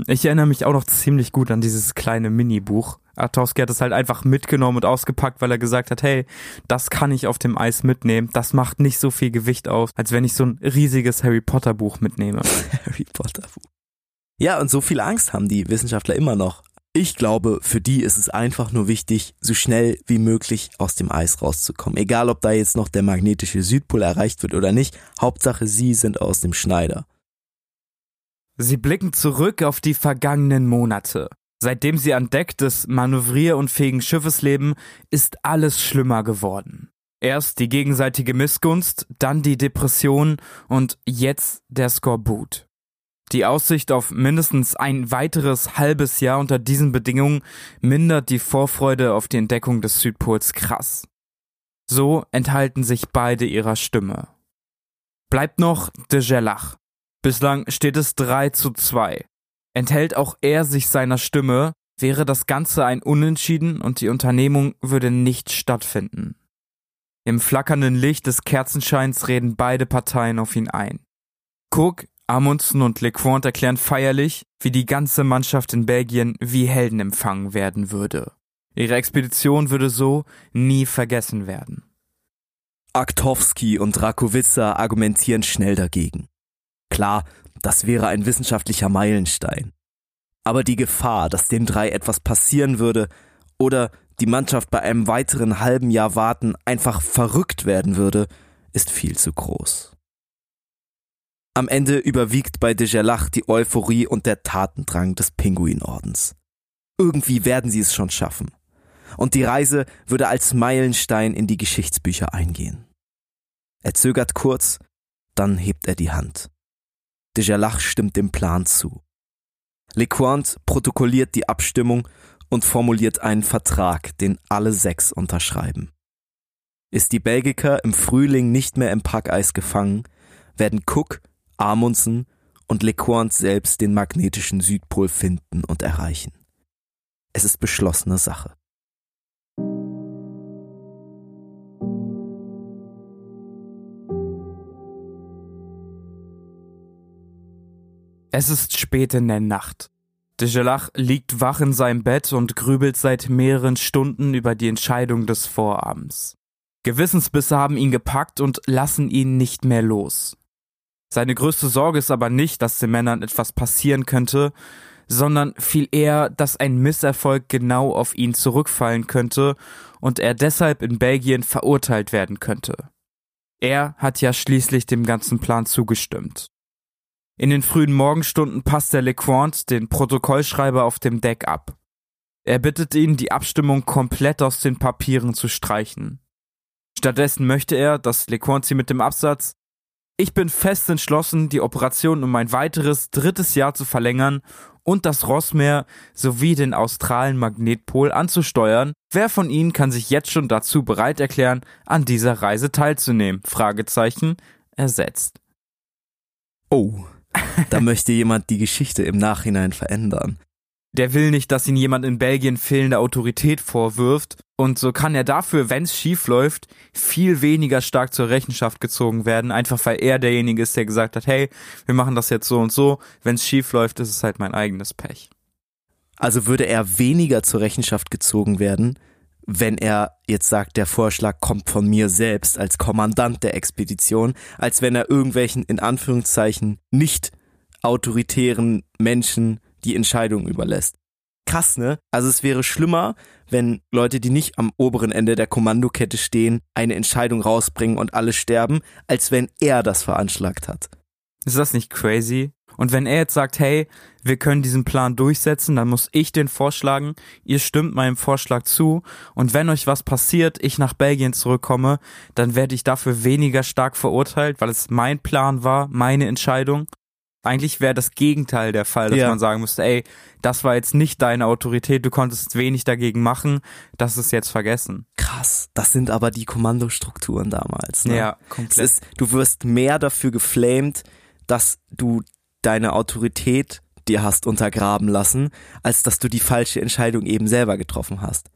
A: Ich erinnere mich auch noch ziemlich gut an dieses kleine Mini-Buch. Artowski hat es halt einfach mitgenommen und ausgepackt, weil er gesagt hat, hey, das kann ich auf dem Eis mitnehmen. Das macht nicht so viel Gewicht aus, als wenn ich so ein riesiges Harry Potter Buch mitnehme.
B: Harry Potter Buch. Ja, und so viel Angst haben die Wissenschaftler immer noch. Ich glaube, für die ist es einfach nur wichtig, so schnell wie möglich aus dem Eis rauszukommen. Egal, ob da jetzt noch der magnetische Südpol erreicht wird oder nicht. Hauptsache, sie sind aus dem Schneider.
A: Sie blicken zurück auf die vergangenen Monate. Seitdem sie an Deck des manövrierunfähigen Schiffes leben, ist alles schlimmer geworden. Erst die gegenseitige Missgunst, dann die Depression und jetzt der Skorbut. Die Aussicht auf mindestens ein weiteres halbes Jahr unter diesen Bedingungen mindert die Vorfreude auf die Entdeckung des Südpols krass. So enthalten sich beide ihrer Stimme. Bleibt noch de Gerlach. Bislang steht es 3 zu 2. Enthält auch er sich seiner Stimme, wäre das Ganze ein Unentschieden und die Unternehmung würde nicht stattfinden. Im flackernden Licht des Kerzenscheins reden beide Parteien auf ihn ein. Cook Amundsen und Lecointe erklären feierlich, wie die ganze Mannschaft in Belgien wie Helden empfangen werden würde. Ihre Expedition würde so nie vergessen werden.
B: Aktowski und Rakowica argumentieren schnell dagegen. Klar, das wäre ein wissenschaftlicher Meilenstein. Aber die Gefahr, dass den drei etwas passieren würde oder die Mannschaft bei einem weiteren halben Jahr warten einfach verrückt werden würde, ist viel zu groß. Am Ende überwiegt bei de Gerlach die Euphorie und der Tatendrang des Pinguinordens. Irgendwie werden sie es schon schaffen. Und die Reise würde als Meilenstein in die Geschichtsbücher eingehen. Er zögert kurz, dann hebt er die Hand. De Gerlach stimmt dem Plan zu. Lecointe protokolliert die Abstimmung und formuliert einen Vertrag, den alle sechs unterschreiben. Ist die Belgica im Frühling nicht mehr im Packeis gefangen, werden Cook, Amundsen und LeCointe selbst den magnetischen Südpol finden und erreichen. es ist beschlossene Sache.
A: Es ist spät in der Nacht. De Gelach liegt wach in seinem Bett und grübelt seit mehreren Stunden über die Entscheidung des Vorabends. Gewissensbisse haben ihn gepackt und lassen ihn nicht mehr los. Seine größte Sorge ist aber nicht, dass den Männern etwas passieren könnte, sondern viel eher, dass ein Misserfolg genau auf ihn zurückfallen könnte und er deshalb in Belgien verurteilt werden könnte. Er hat ja schließlich dem ganzen Plan zugestimmt. In den frühen Morgenstunden passt der LeQuant den Protokollschreiber auf dem Deck ab. Er bittet ihn, die Abstimmung komplett aus den Papieren zu streichen. Stattdessen möchte er, dass LeQuant sie mit dem Absatz Ich bin fest entschlossen, die Operation um ein weiteres drittes Jahr zu verlängern und das Rossmeer sowie den australen Magnetpol anzusteuern. Wer von Ihnen kann sich jetzt schon dazu bereit erklären, an dieser Reise teilzunehmen? Fragezeichen ersetzt.
B: Oh, da möchte jemand die Geschichte im Nachhinein verändern.
A: Der will nicht, dass ihn jemand in Belgien fehlende Autorität vorwirft, und so kann er dafür, wenn es schief läuft, viel weniger stark zur Rechenschaft gezogen werden, einfach weil er derjenige ist, der gesagt hat, hey, wir machen das jetzt so und so, wenn es schief läuft, ist es halt mein eigenes Pech.
B: Also würde er weniger zur Rechenschaft gezogen werden, wenn er jetzt sagt, der Vorschlag kommt von mir selbst als Kommandant der Expedition, als wenn er irgendwelchen in Anführungszeichen nicht autoritären Menschen die Entscheidung überlässt. Krass, ne? Also es wäre schlimmer, wenn Leute, die nicht am oberen Ende der Kommandokette stehen, eine Entscheidung rausbringen und alle sterben, als wenn er das veranschlagt hat.
A: Ist das nicht crazy? Und wenn er jetzt sagt, hey, wir können diesen Plan durchsetzen, dann muss ich den vorschlagen, ihr stimmt meinem Vorschlag zu, und wenn euch was passiert, ich nach Belgien zurückkomme, dann werde ich dafür weniger stark verurteilt, weil es mein Plan war, meine Entscheidung. Eigentlich wäre das Gegenteil der Fall, dass
B: Ja.
A: man sagen müsste, ey, das war jetzt nicht deine Autorität, du konntest wenig dagegen machen, das ist jetzt vergessen.
B: Krass, das sind aber die Kommandostrukturen damals. Ne?
A: Ja, komplett.
B: ist, du wirst mehr dafür geflamed, dass du deine Autorität dir hast untergraben lassen, als dass du die falsche Entscheidung eben selber getroffen hast.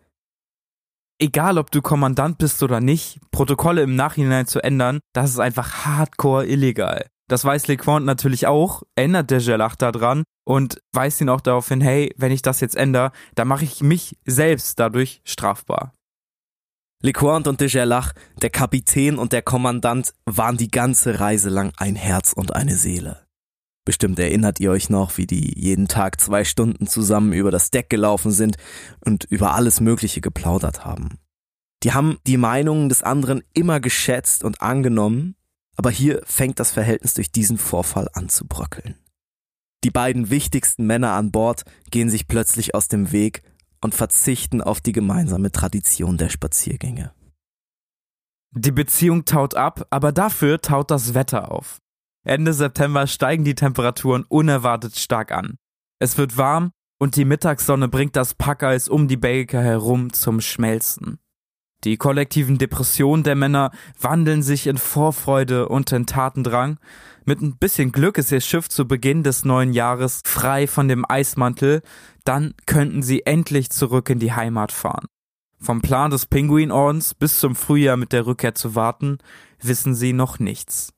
A: egal ob du Kommandant bist oder nicht, Protokolle im Nachhinein zu ändern, das ist einfach hardcore illegal. Das weiß LeQuant natürlich auch, ändert der Gelach daran und weist ihn auch darauf hin, hey, wenn ich das jetzt ändere, dann mache ich mich selbst dadurch strafbar.
B: LeQuant und de Gerlach, der Kapitän und der Kommandant, waren die ganze Reise lang ein Herz und eine Seele. Bestimmt erinnert ihr euch noch, wie die jeden Tag zwei Stunden zusammen über das Deck gelaufen sind und über alles Mögliche geplaudert haben. Die haben die Meinungen des anderen immer geschätzt und angenommen, aber hier fängt das Verhältnis durch diesen Vorfall an zu bröckeln. Die beiden wichtigsten Männer an Bord gehen sich plötzlich aus dem Weg und verzichten auf die gemeinsame Tradition der Spaziergänge.
A: Die Beziehung taut ab, aber dafür taut das Wetter auf. Ende September steigen die Temperaturen unerwartet stark an. Es wird warm und die Mittagssonne bringt das Packeis um die Belgiker herum zum Schmelzen. Die kollektiven Depressionen der Männer wandeln sich in Vorfreude und in Tatendrang. Mit ein bisschen Glück ist ihr Schiff zu Beginn des neuen Jahres frei von dem Eismantel, dann könnten sie endlich zurück in die Heimat fahren. Vom Plan des Pinguinordens bis zum Frühjahr mit der Rückkehr zu warten, wissen sie noch nichts.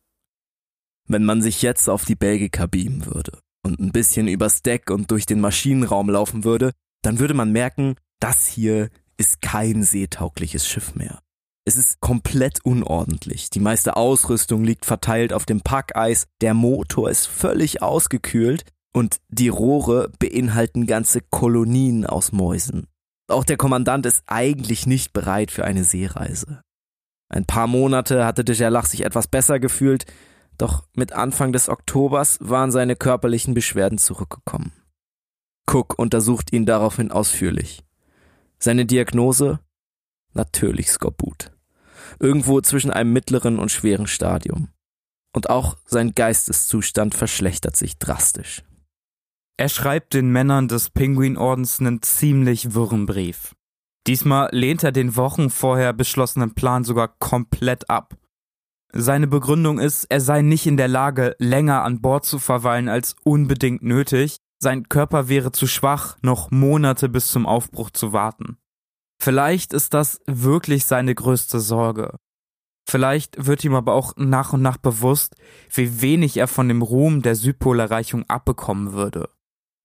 B: Wenn man sich jetzt auf die Belgica beamen würde und ein bisschen übers Deck und durch den Maschinenraum laufen würde, dann würde man merken, das hier ist kein seetaugliches Schiff mehr. Es ist komplett unordentlich. Die meiste Ausrüstung liegt verteilt auf dem Packeis, der Motor ist völlig ausgekühlt und die Rohre beinhalten ganze Kolonien aus Mäusen. Auch der Kommandant ist eigentlich nicht bereit für eine Seereise. Ein paar Monate hatte de Gerlach sich etwas besser gefühlt, doch mit Anfang des Oktobers waren seine körperlichen Beschwerden zurückgekommen. Cook untersucht ihn daraufhin ausführlich. Seine Diagnose? Natürlich Skorbut. Irgendwo zwischen einem mittleren und schweren Stadium. Und auch sein Geisteszustand verschlechtert sich drastisch.
A: Er schreibt den Männern des Pinguinordens einen ziemlich wirren Brief. Diesmal lehnt er den Wochen vorher beschlossenen Plan sogar komplett ab. Seine Begründung ist, er sei nicht in der Lage, länger an Bord zu verweilen als unbedingt nötig, Sein Körper wäre zu schwach, noch Monate bis zum Aufbruch zu warten. Vielleicht ist das wirklich seine größte Sorge. Vielleicht wird ihm aber auch nach und nach bewusst, wie wenig er von dem Ruhm der Südpolerreichung abbekommen würde.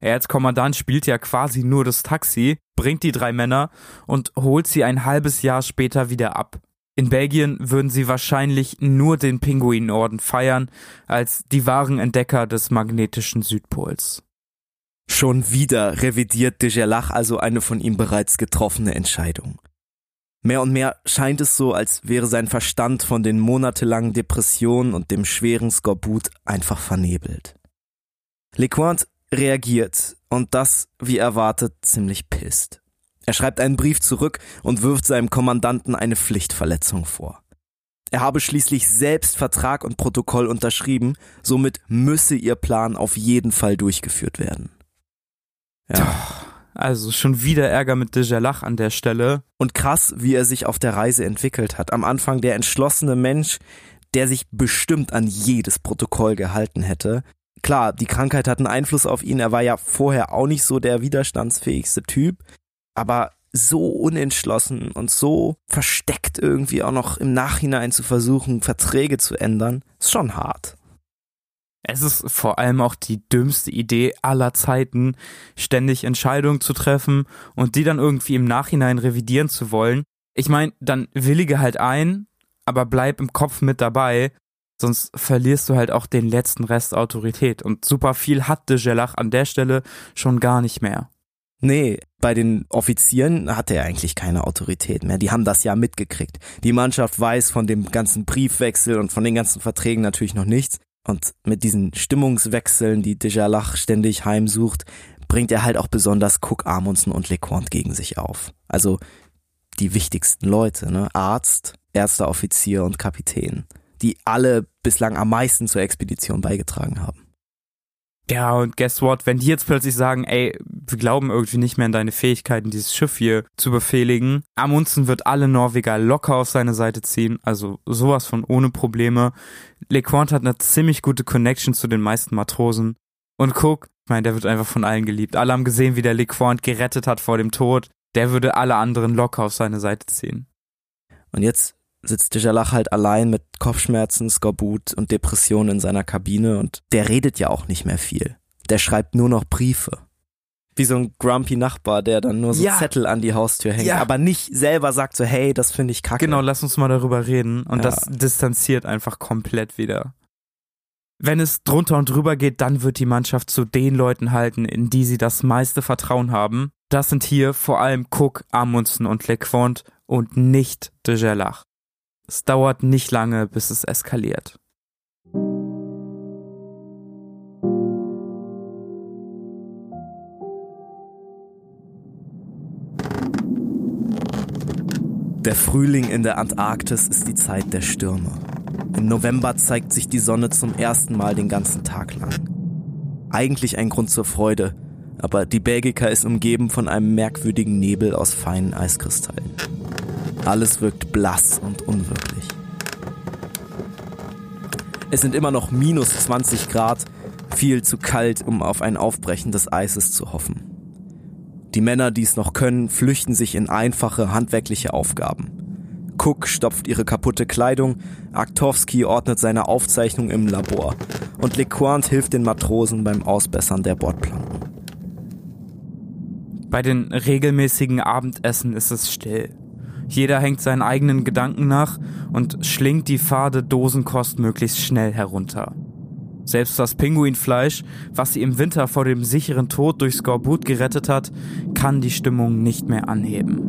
A: Er als Kommandant spielt ja quasi nur das Taxi, bringt die drei Männer und holt sie ein halbes Jahr später wieder ab. In Belgien würden sie wahrscheinlich nur den Pinguinorden feiern als die wahren Entdecker des magnetischen Südpols.
B: Schon wieder revidiert de Gerlach also eine von ihm bereits getroffene Entscheidung. Mehr und mehr scheint es so, als wäre sein Verstand von den monatelangen Depressionen und dem schweren Skorbut einfach vernebelt. Lecointe reagiert und das, wie erwartet, ziemlich pisst. Er schreibt einen Brief zurück und wirft seinem Kommandanten eine Pflichtverletzung vor. Er habe schließlich selbst Vertrag und Protokoll unterschrieben, somit müsse ihr Plan auf jeden Fall durchgeführt werden.
A: Ja. Also schon wieder Ärger mit Dejalach an der Stelle.
B: Und krass, wie er sich auf der Reise entwickelt hat. Am Anfang der entschlossene Mensch, der sich bestimmt an jedes Protokoll gehalten hätte. Klar, die Krankheit hat einen Einfluss auf ihn. Er war ja vorher auch nicht so der widerstandsfähigste Typ. Aber so unentschlossen und so versteckt irgendwie auch noch im Nachhinein zu versuchen, Verträge zu ändern, ist schon hart.
A: Es ist vor allem auch die dümmste Idee aller Zeiten, ständig Entscheidungen zu treffen und die dann irgendwie im Nachhinein revidieren zu wollen. Ich meine, dann willige halt ein, aber bleib im Kopf mit dabei, sonst verlierst du halt auch den letzten Rest Autorität. Und super viel hat de Gelach an der Stelle schon gar nicht mehr.
B: Nee, bei den Offizieren hatte er eigentlich keine Autorität mehr. Die haben das ja mitgekriegt. Die Mannschaft weiß von dem ganzen Briefwechsel und von den ganzen Verträgen natürlich noch nichts. Und mit diesen Stimmungswechseln, die Dejalach ständig heimsucht, bringt er halt auch besonders Cook, Amundsen und Lecointe gegen sich auf. Also die wichtigsten Leute, ne? Arzt, erster Offizier und Kapitän, die alle bislang am meisten zur Expedition beigetragen haben.
A: Ja, und guess what? Wenn die jetzt plötzlich sagen, ey, wir glauben irgendwie nicht mehr an deine Fähigkeiten, dieses Schiff hier zu befehligen, Amundsen wird alle Norweger locker auf seine Seite ziehen, also sowas von ohne Probleme. LeQuant hat eine ziemlich gute Connection zu den meisten Matrosen. Und Cook, ich meine, der wird einfach von allen geliebt. Alle haben gesehen, wie der LeQuant gerettet hat vor dem Tod. Der würde alle anderen locker auf seine Seite ziehen.
B: Und jetzt sitzt Dejalach halt allein mit Kopfschmerzen, Skorbut und Depressionen in seiner Kabine und der redet ja auch nicht mehr viel. Der schreibt nur noch Briefe. Wie so ein grumpy Nachbar, der dann nur so ja. Zettel an die Haustür hängt, ja. aber nicht selber sagt so, hey, das finde ich kacke.
A: Genau, lass uns mal darüber reden. Und ja. das distanziert einfach komplett wieder. Wenn es drunter und drüber geht, dann wird die Mannschaft zu den Leuten halten, in die sie das meiste Vertrauen haben. Das sind hier vor allem Cook, Amundsen und LeQuant und nicht de Gerlach. Es dauert nicht lange, bis es eskaliert.
B: Der Frühling in der Antarktis ist die Zeit der Stürme. Im November zeigt sich die Sonne zum ersten Mal den ganzen Tag lang. Eigentlich ein Grund zur Freude, aber die Belgica ist umgeben von einem merkwürdigen Nebel aus feinen Eiskristallen. Alles wirkt blass und unwirklich. Es sind immer noch minus 20 Grad, viel zu kalt, um auf ein Aufbrechen des Eises zu hoffen. Die Männer, die es noch können, flüchten sich in einfache handwerkliche Aufgaben. Cook stopft ihre kaputte Kleidung, Aktowski ordnet seine Aufzeichnung im Labor und LeQuant hilft den Matrosen beim Ausbessern der Bordplanken.
A: Bei den regelmäßigen Abendessen ist es still. Jeder hängt seinen eigenen Gedanken nach und schlingt die fade Dosenkost möglichst schnell herunter. Selbst das Pinguinfleisch, was sie im Winter vor dem sicheren Tod durch Skorbut gerettet hat, kann die Stimmung nicht mehr anheben.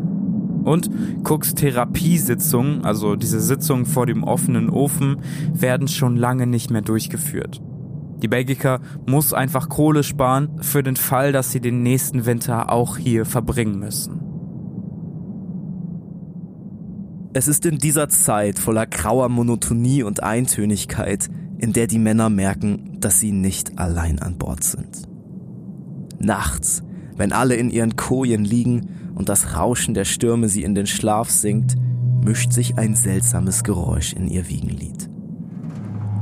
A: Und Cooks Therapiesitzungen, also diese Sitzungen vor dem offenen Ofen, werden schon lange nicht mehr durchgeführt. Die Belgica muss einfach Kohle sparen für den Fall, dass sie den nächsten Winter auch hier verbringen müssen.
B: Es ist in dieser Zeit voller grauer Monotonie und Eintönigkeit, in der die Männer merken, dass sie nicht allein an Bord sind. Nachts, wenn alle in ihren Kojen liegen und das Rauschen der Stürme sie in den Schlaf sinkt, mischt sich ein seltsames Geräusch in ihr Wiegenlied.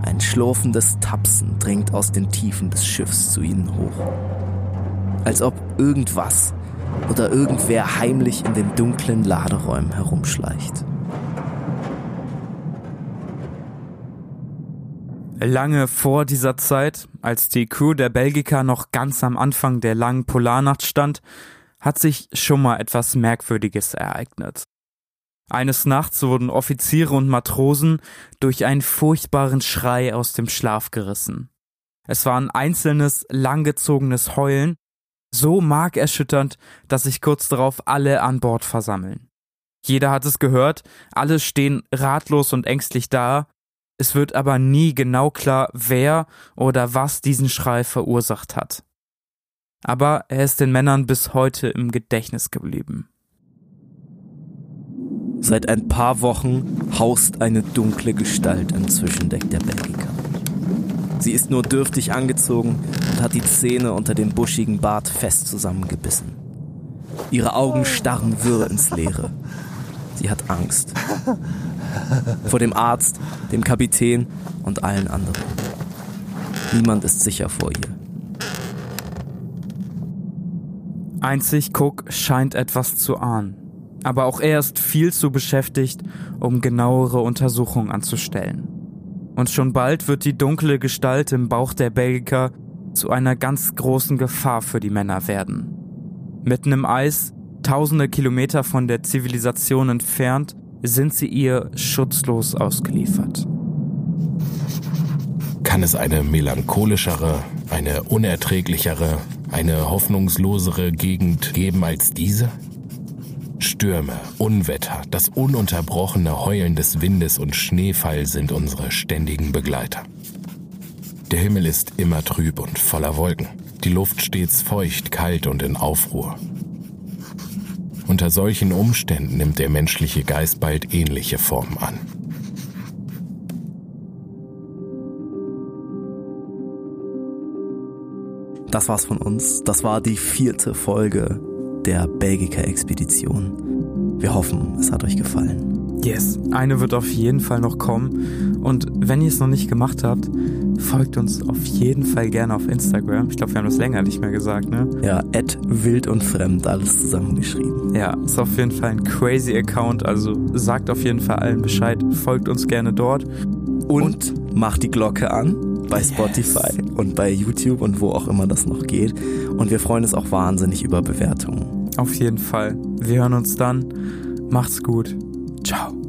B: Ein schlurfendes Tapsen dringt aus den Tiefen des Schiffs zu ihnen hoch. Als ob irgendwas oder irgendwer heimlich in den dunklen Laderäumen herumschleicht.
A: Lange vor dieser Zeit, als die Crew der Belgica noch ganz am Anfang der langen Polarnacht stand, hat sich schon mal etwas Merkwürdiges ereignet. Eines Nachts wurden Offiziere und Matrosen durch einen furchtbaren Schrei aus dem Schlaf gerissen. Es war ein einzelnes, langgezogenes Heulen, so markerschütternd, dass sich kurz darauf alle an Bord versammeln. Jeder hat es gehört, alle stehen ratlos und ängstlich da, es wird aber nie genau klar, wer oder was diesen Schrei verursacht hat. Aber er ist den Männern bis heute im Gedächtnis geblieben.
B: Seit ein paar Wochen haust eine dunkle Gestalt im Zwischendeck der Belgica. Sie ist nur dürftig angezogen und hat die Zähne unter dem buschigen Bart fest zusammengebissen. Ihre Augen starren wirr ins Leere. Sie hat Angst. Vor dem Arzt, dem Kapitän und allen anderen. Niemand ist sicher vor ihr.
A: Einzig Cook scheint etwas zu ahnen. Aber auch er ist viel zu beschäftigt, um genauere Untersuchungen anzustellen. Und schon bald wird die dunkle Gestalt im Bauch der Belgiker zu einer ganz großen Gefahr für die Männer werden. Mitten im Eis, tausende Kilometer von der Zivilisation entfernt, sind sie ihr schutzlos ausgeliefert.
C: Kann es eine melancholischere, eine unerträglichere, eine hoffnungslosere Gegend geben als diese? Stürme, Unwetter, das ununterbrochene Heulen des Windes und Schneefall sind unsere ständigen Begleiter. Der Himmel ist immer trüb und voller Wolken, die Luft stets feucht, kalt und in Aufruhr. Unter solchen Umständen nimmt der menschliche Geist bald ähnliche Formen an.
B: Das war's von uns. Das war die vierte Folge der Belgica-Expedition. Wir hoffen, es hat euch gefallen.
A: Yes, eine wird auf jeden Fall noch kommen. Und wenn ihr es noch nicht gemacht habt, folgt uns auf jeden Fall gerne auf Instagram. Ich glaube, wir haben das länger nicht mehr gesagt, ne?
B: Ja, at wild und fremd, alles zusammengeschrieben.
A: Ja, ist auf jeden Fall ein crazy Account. Also sagt auf jeden Fall allen Bescheid. Folgt uns gerne dort.
B: Und, und macht die Glocke an bei Spotify yes. und bei YouTube und wo auch immer das noch geht. Und wir freuen uns auch wahnsinnig über Bewertungen.
A: Auf jeden Fall. Wir hören uns dann. Macht's gut. Chao.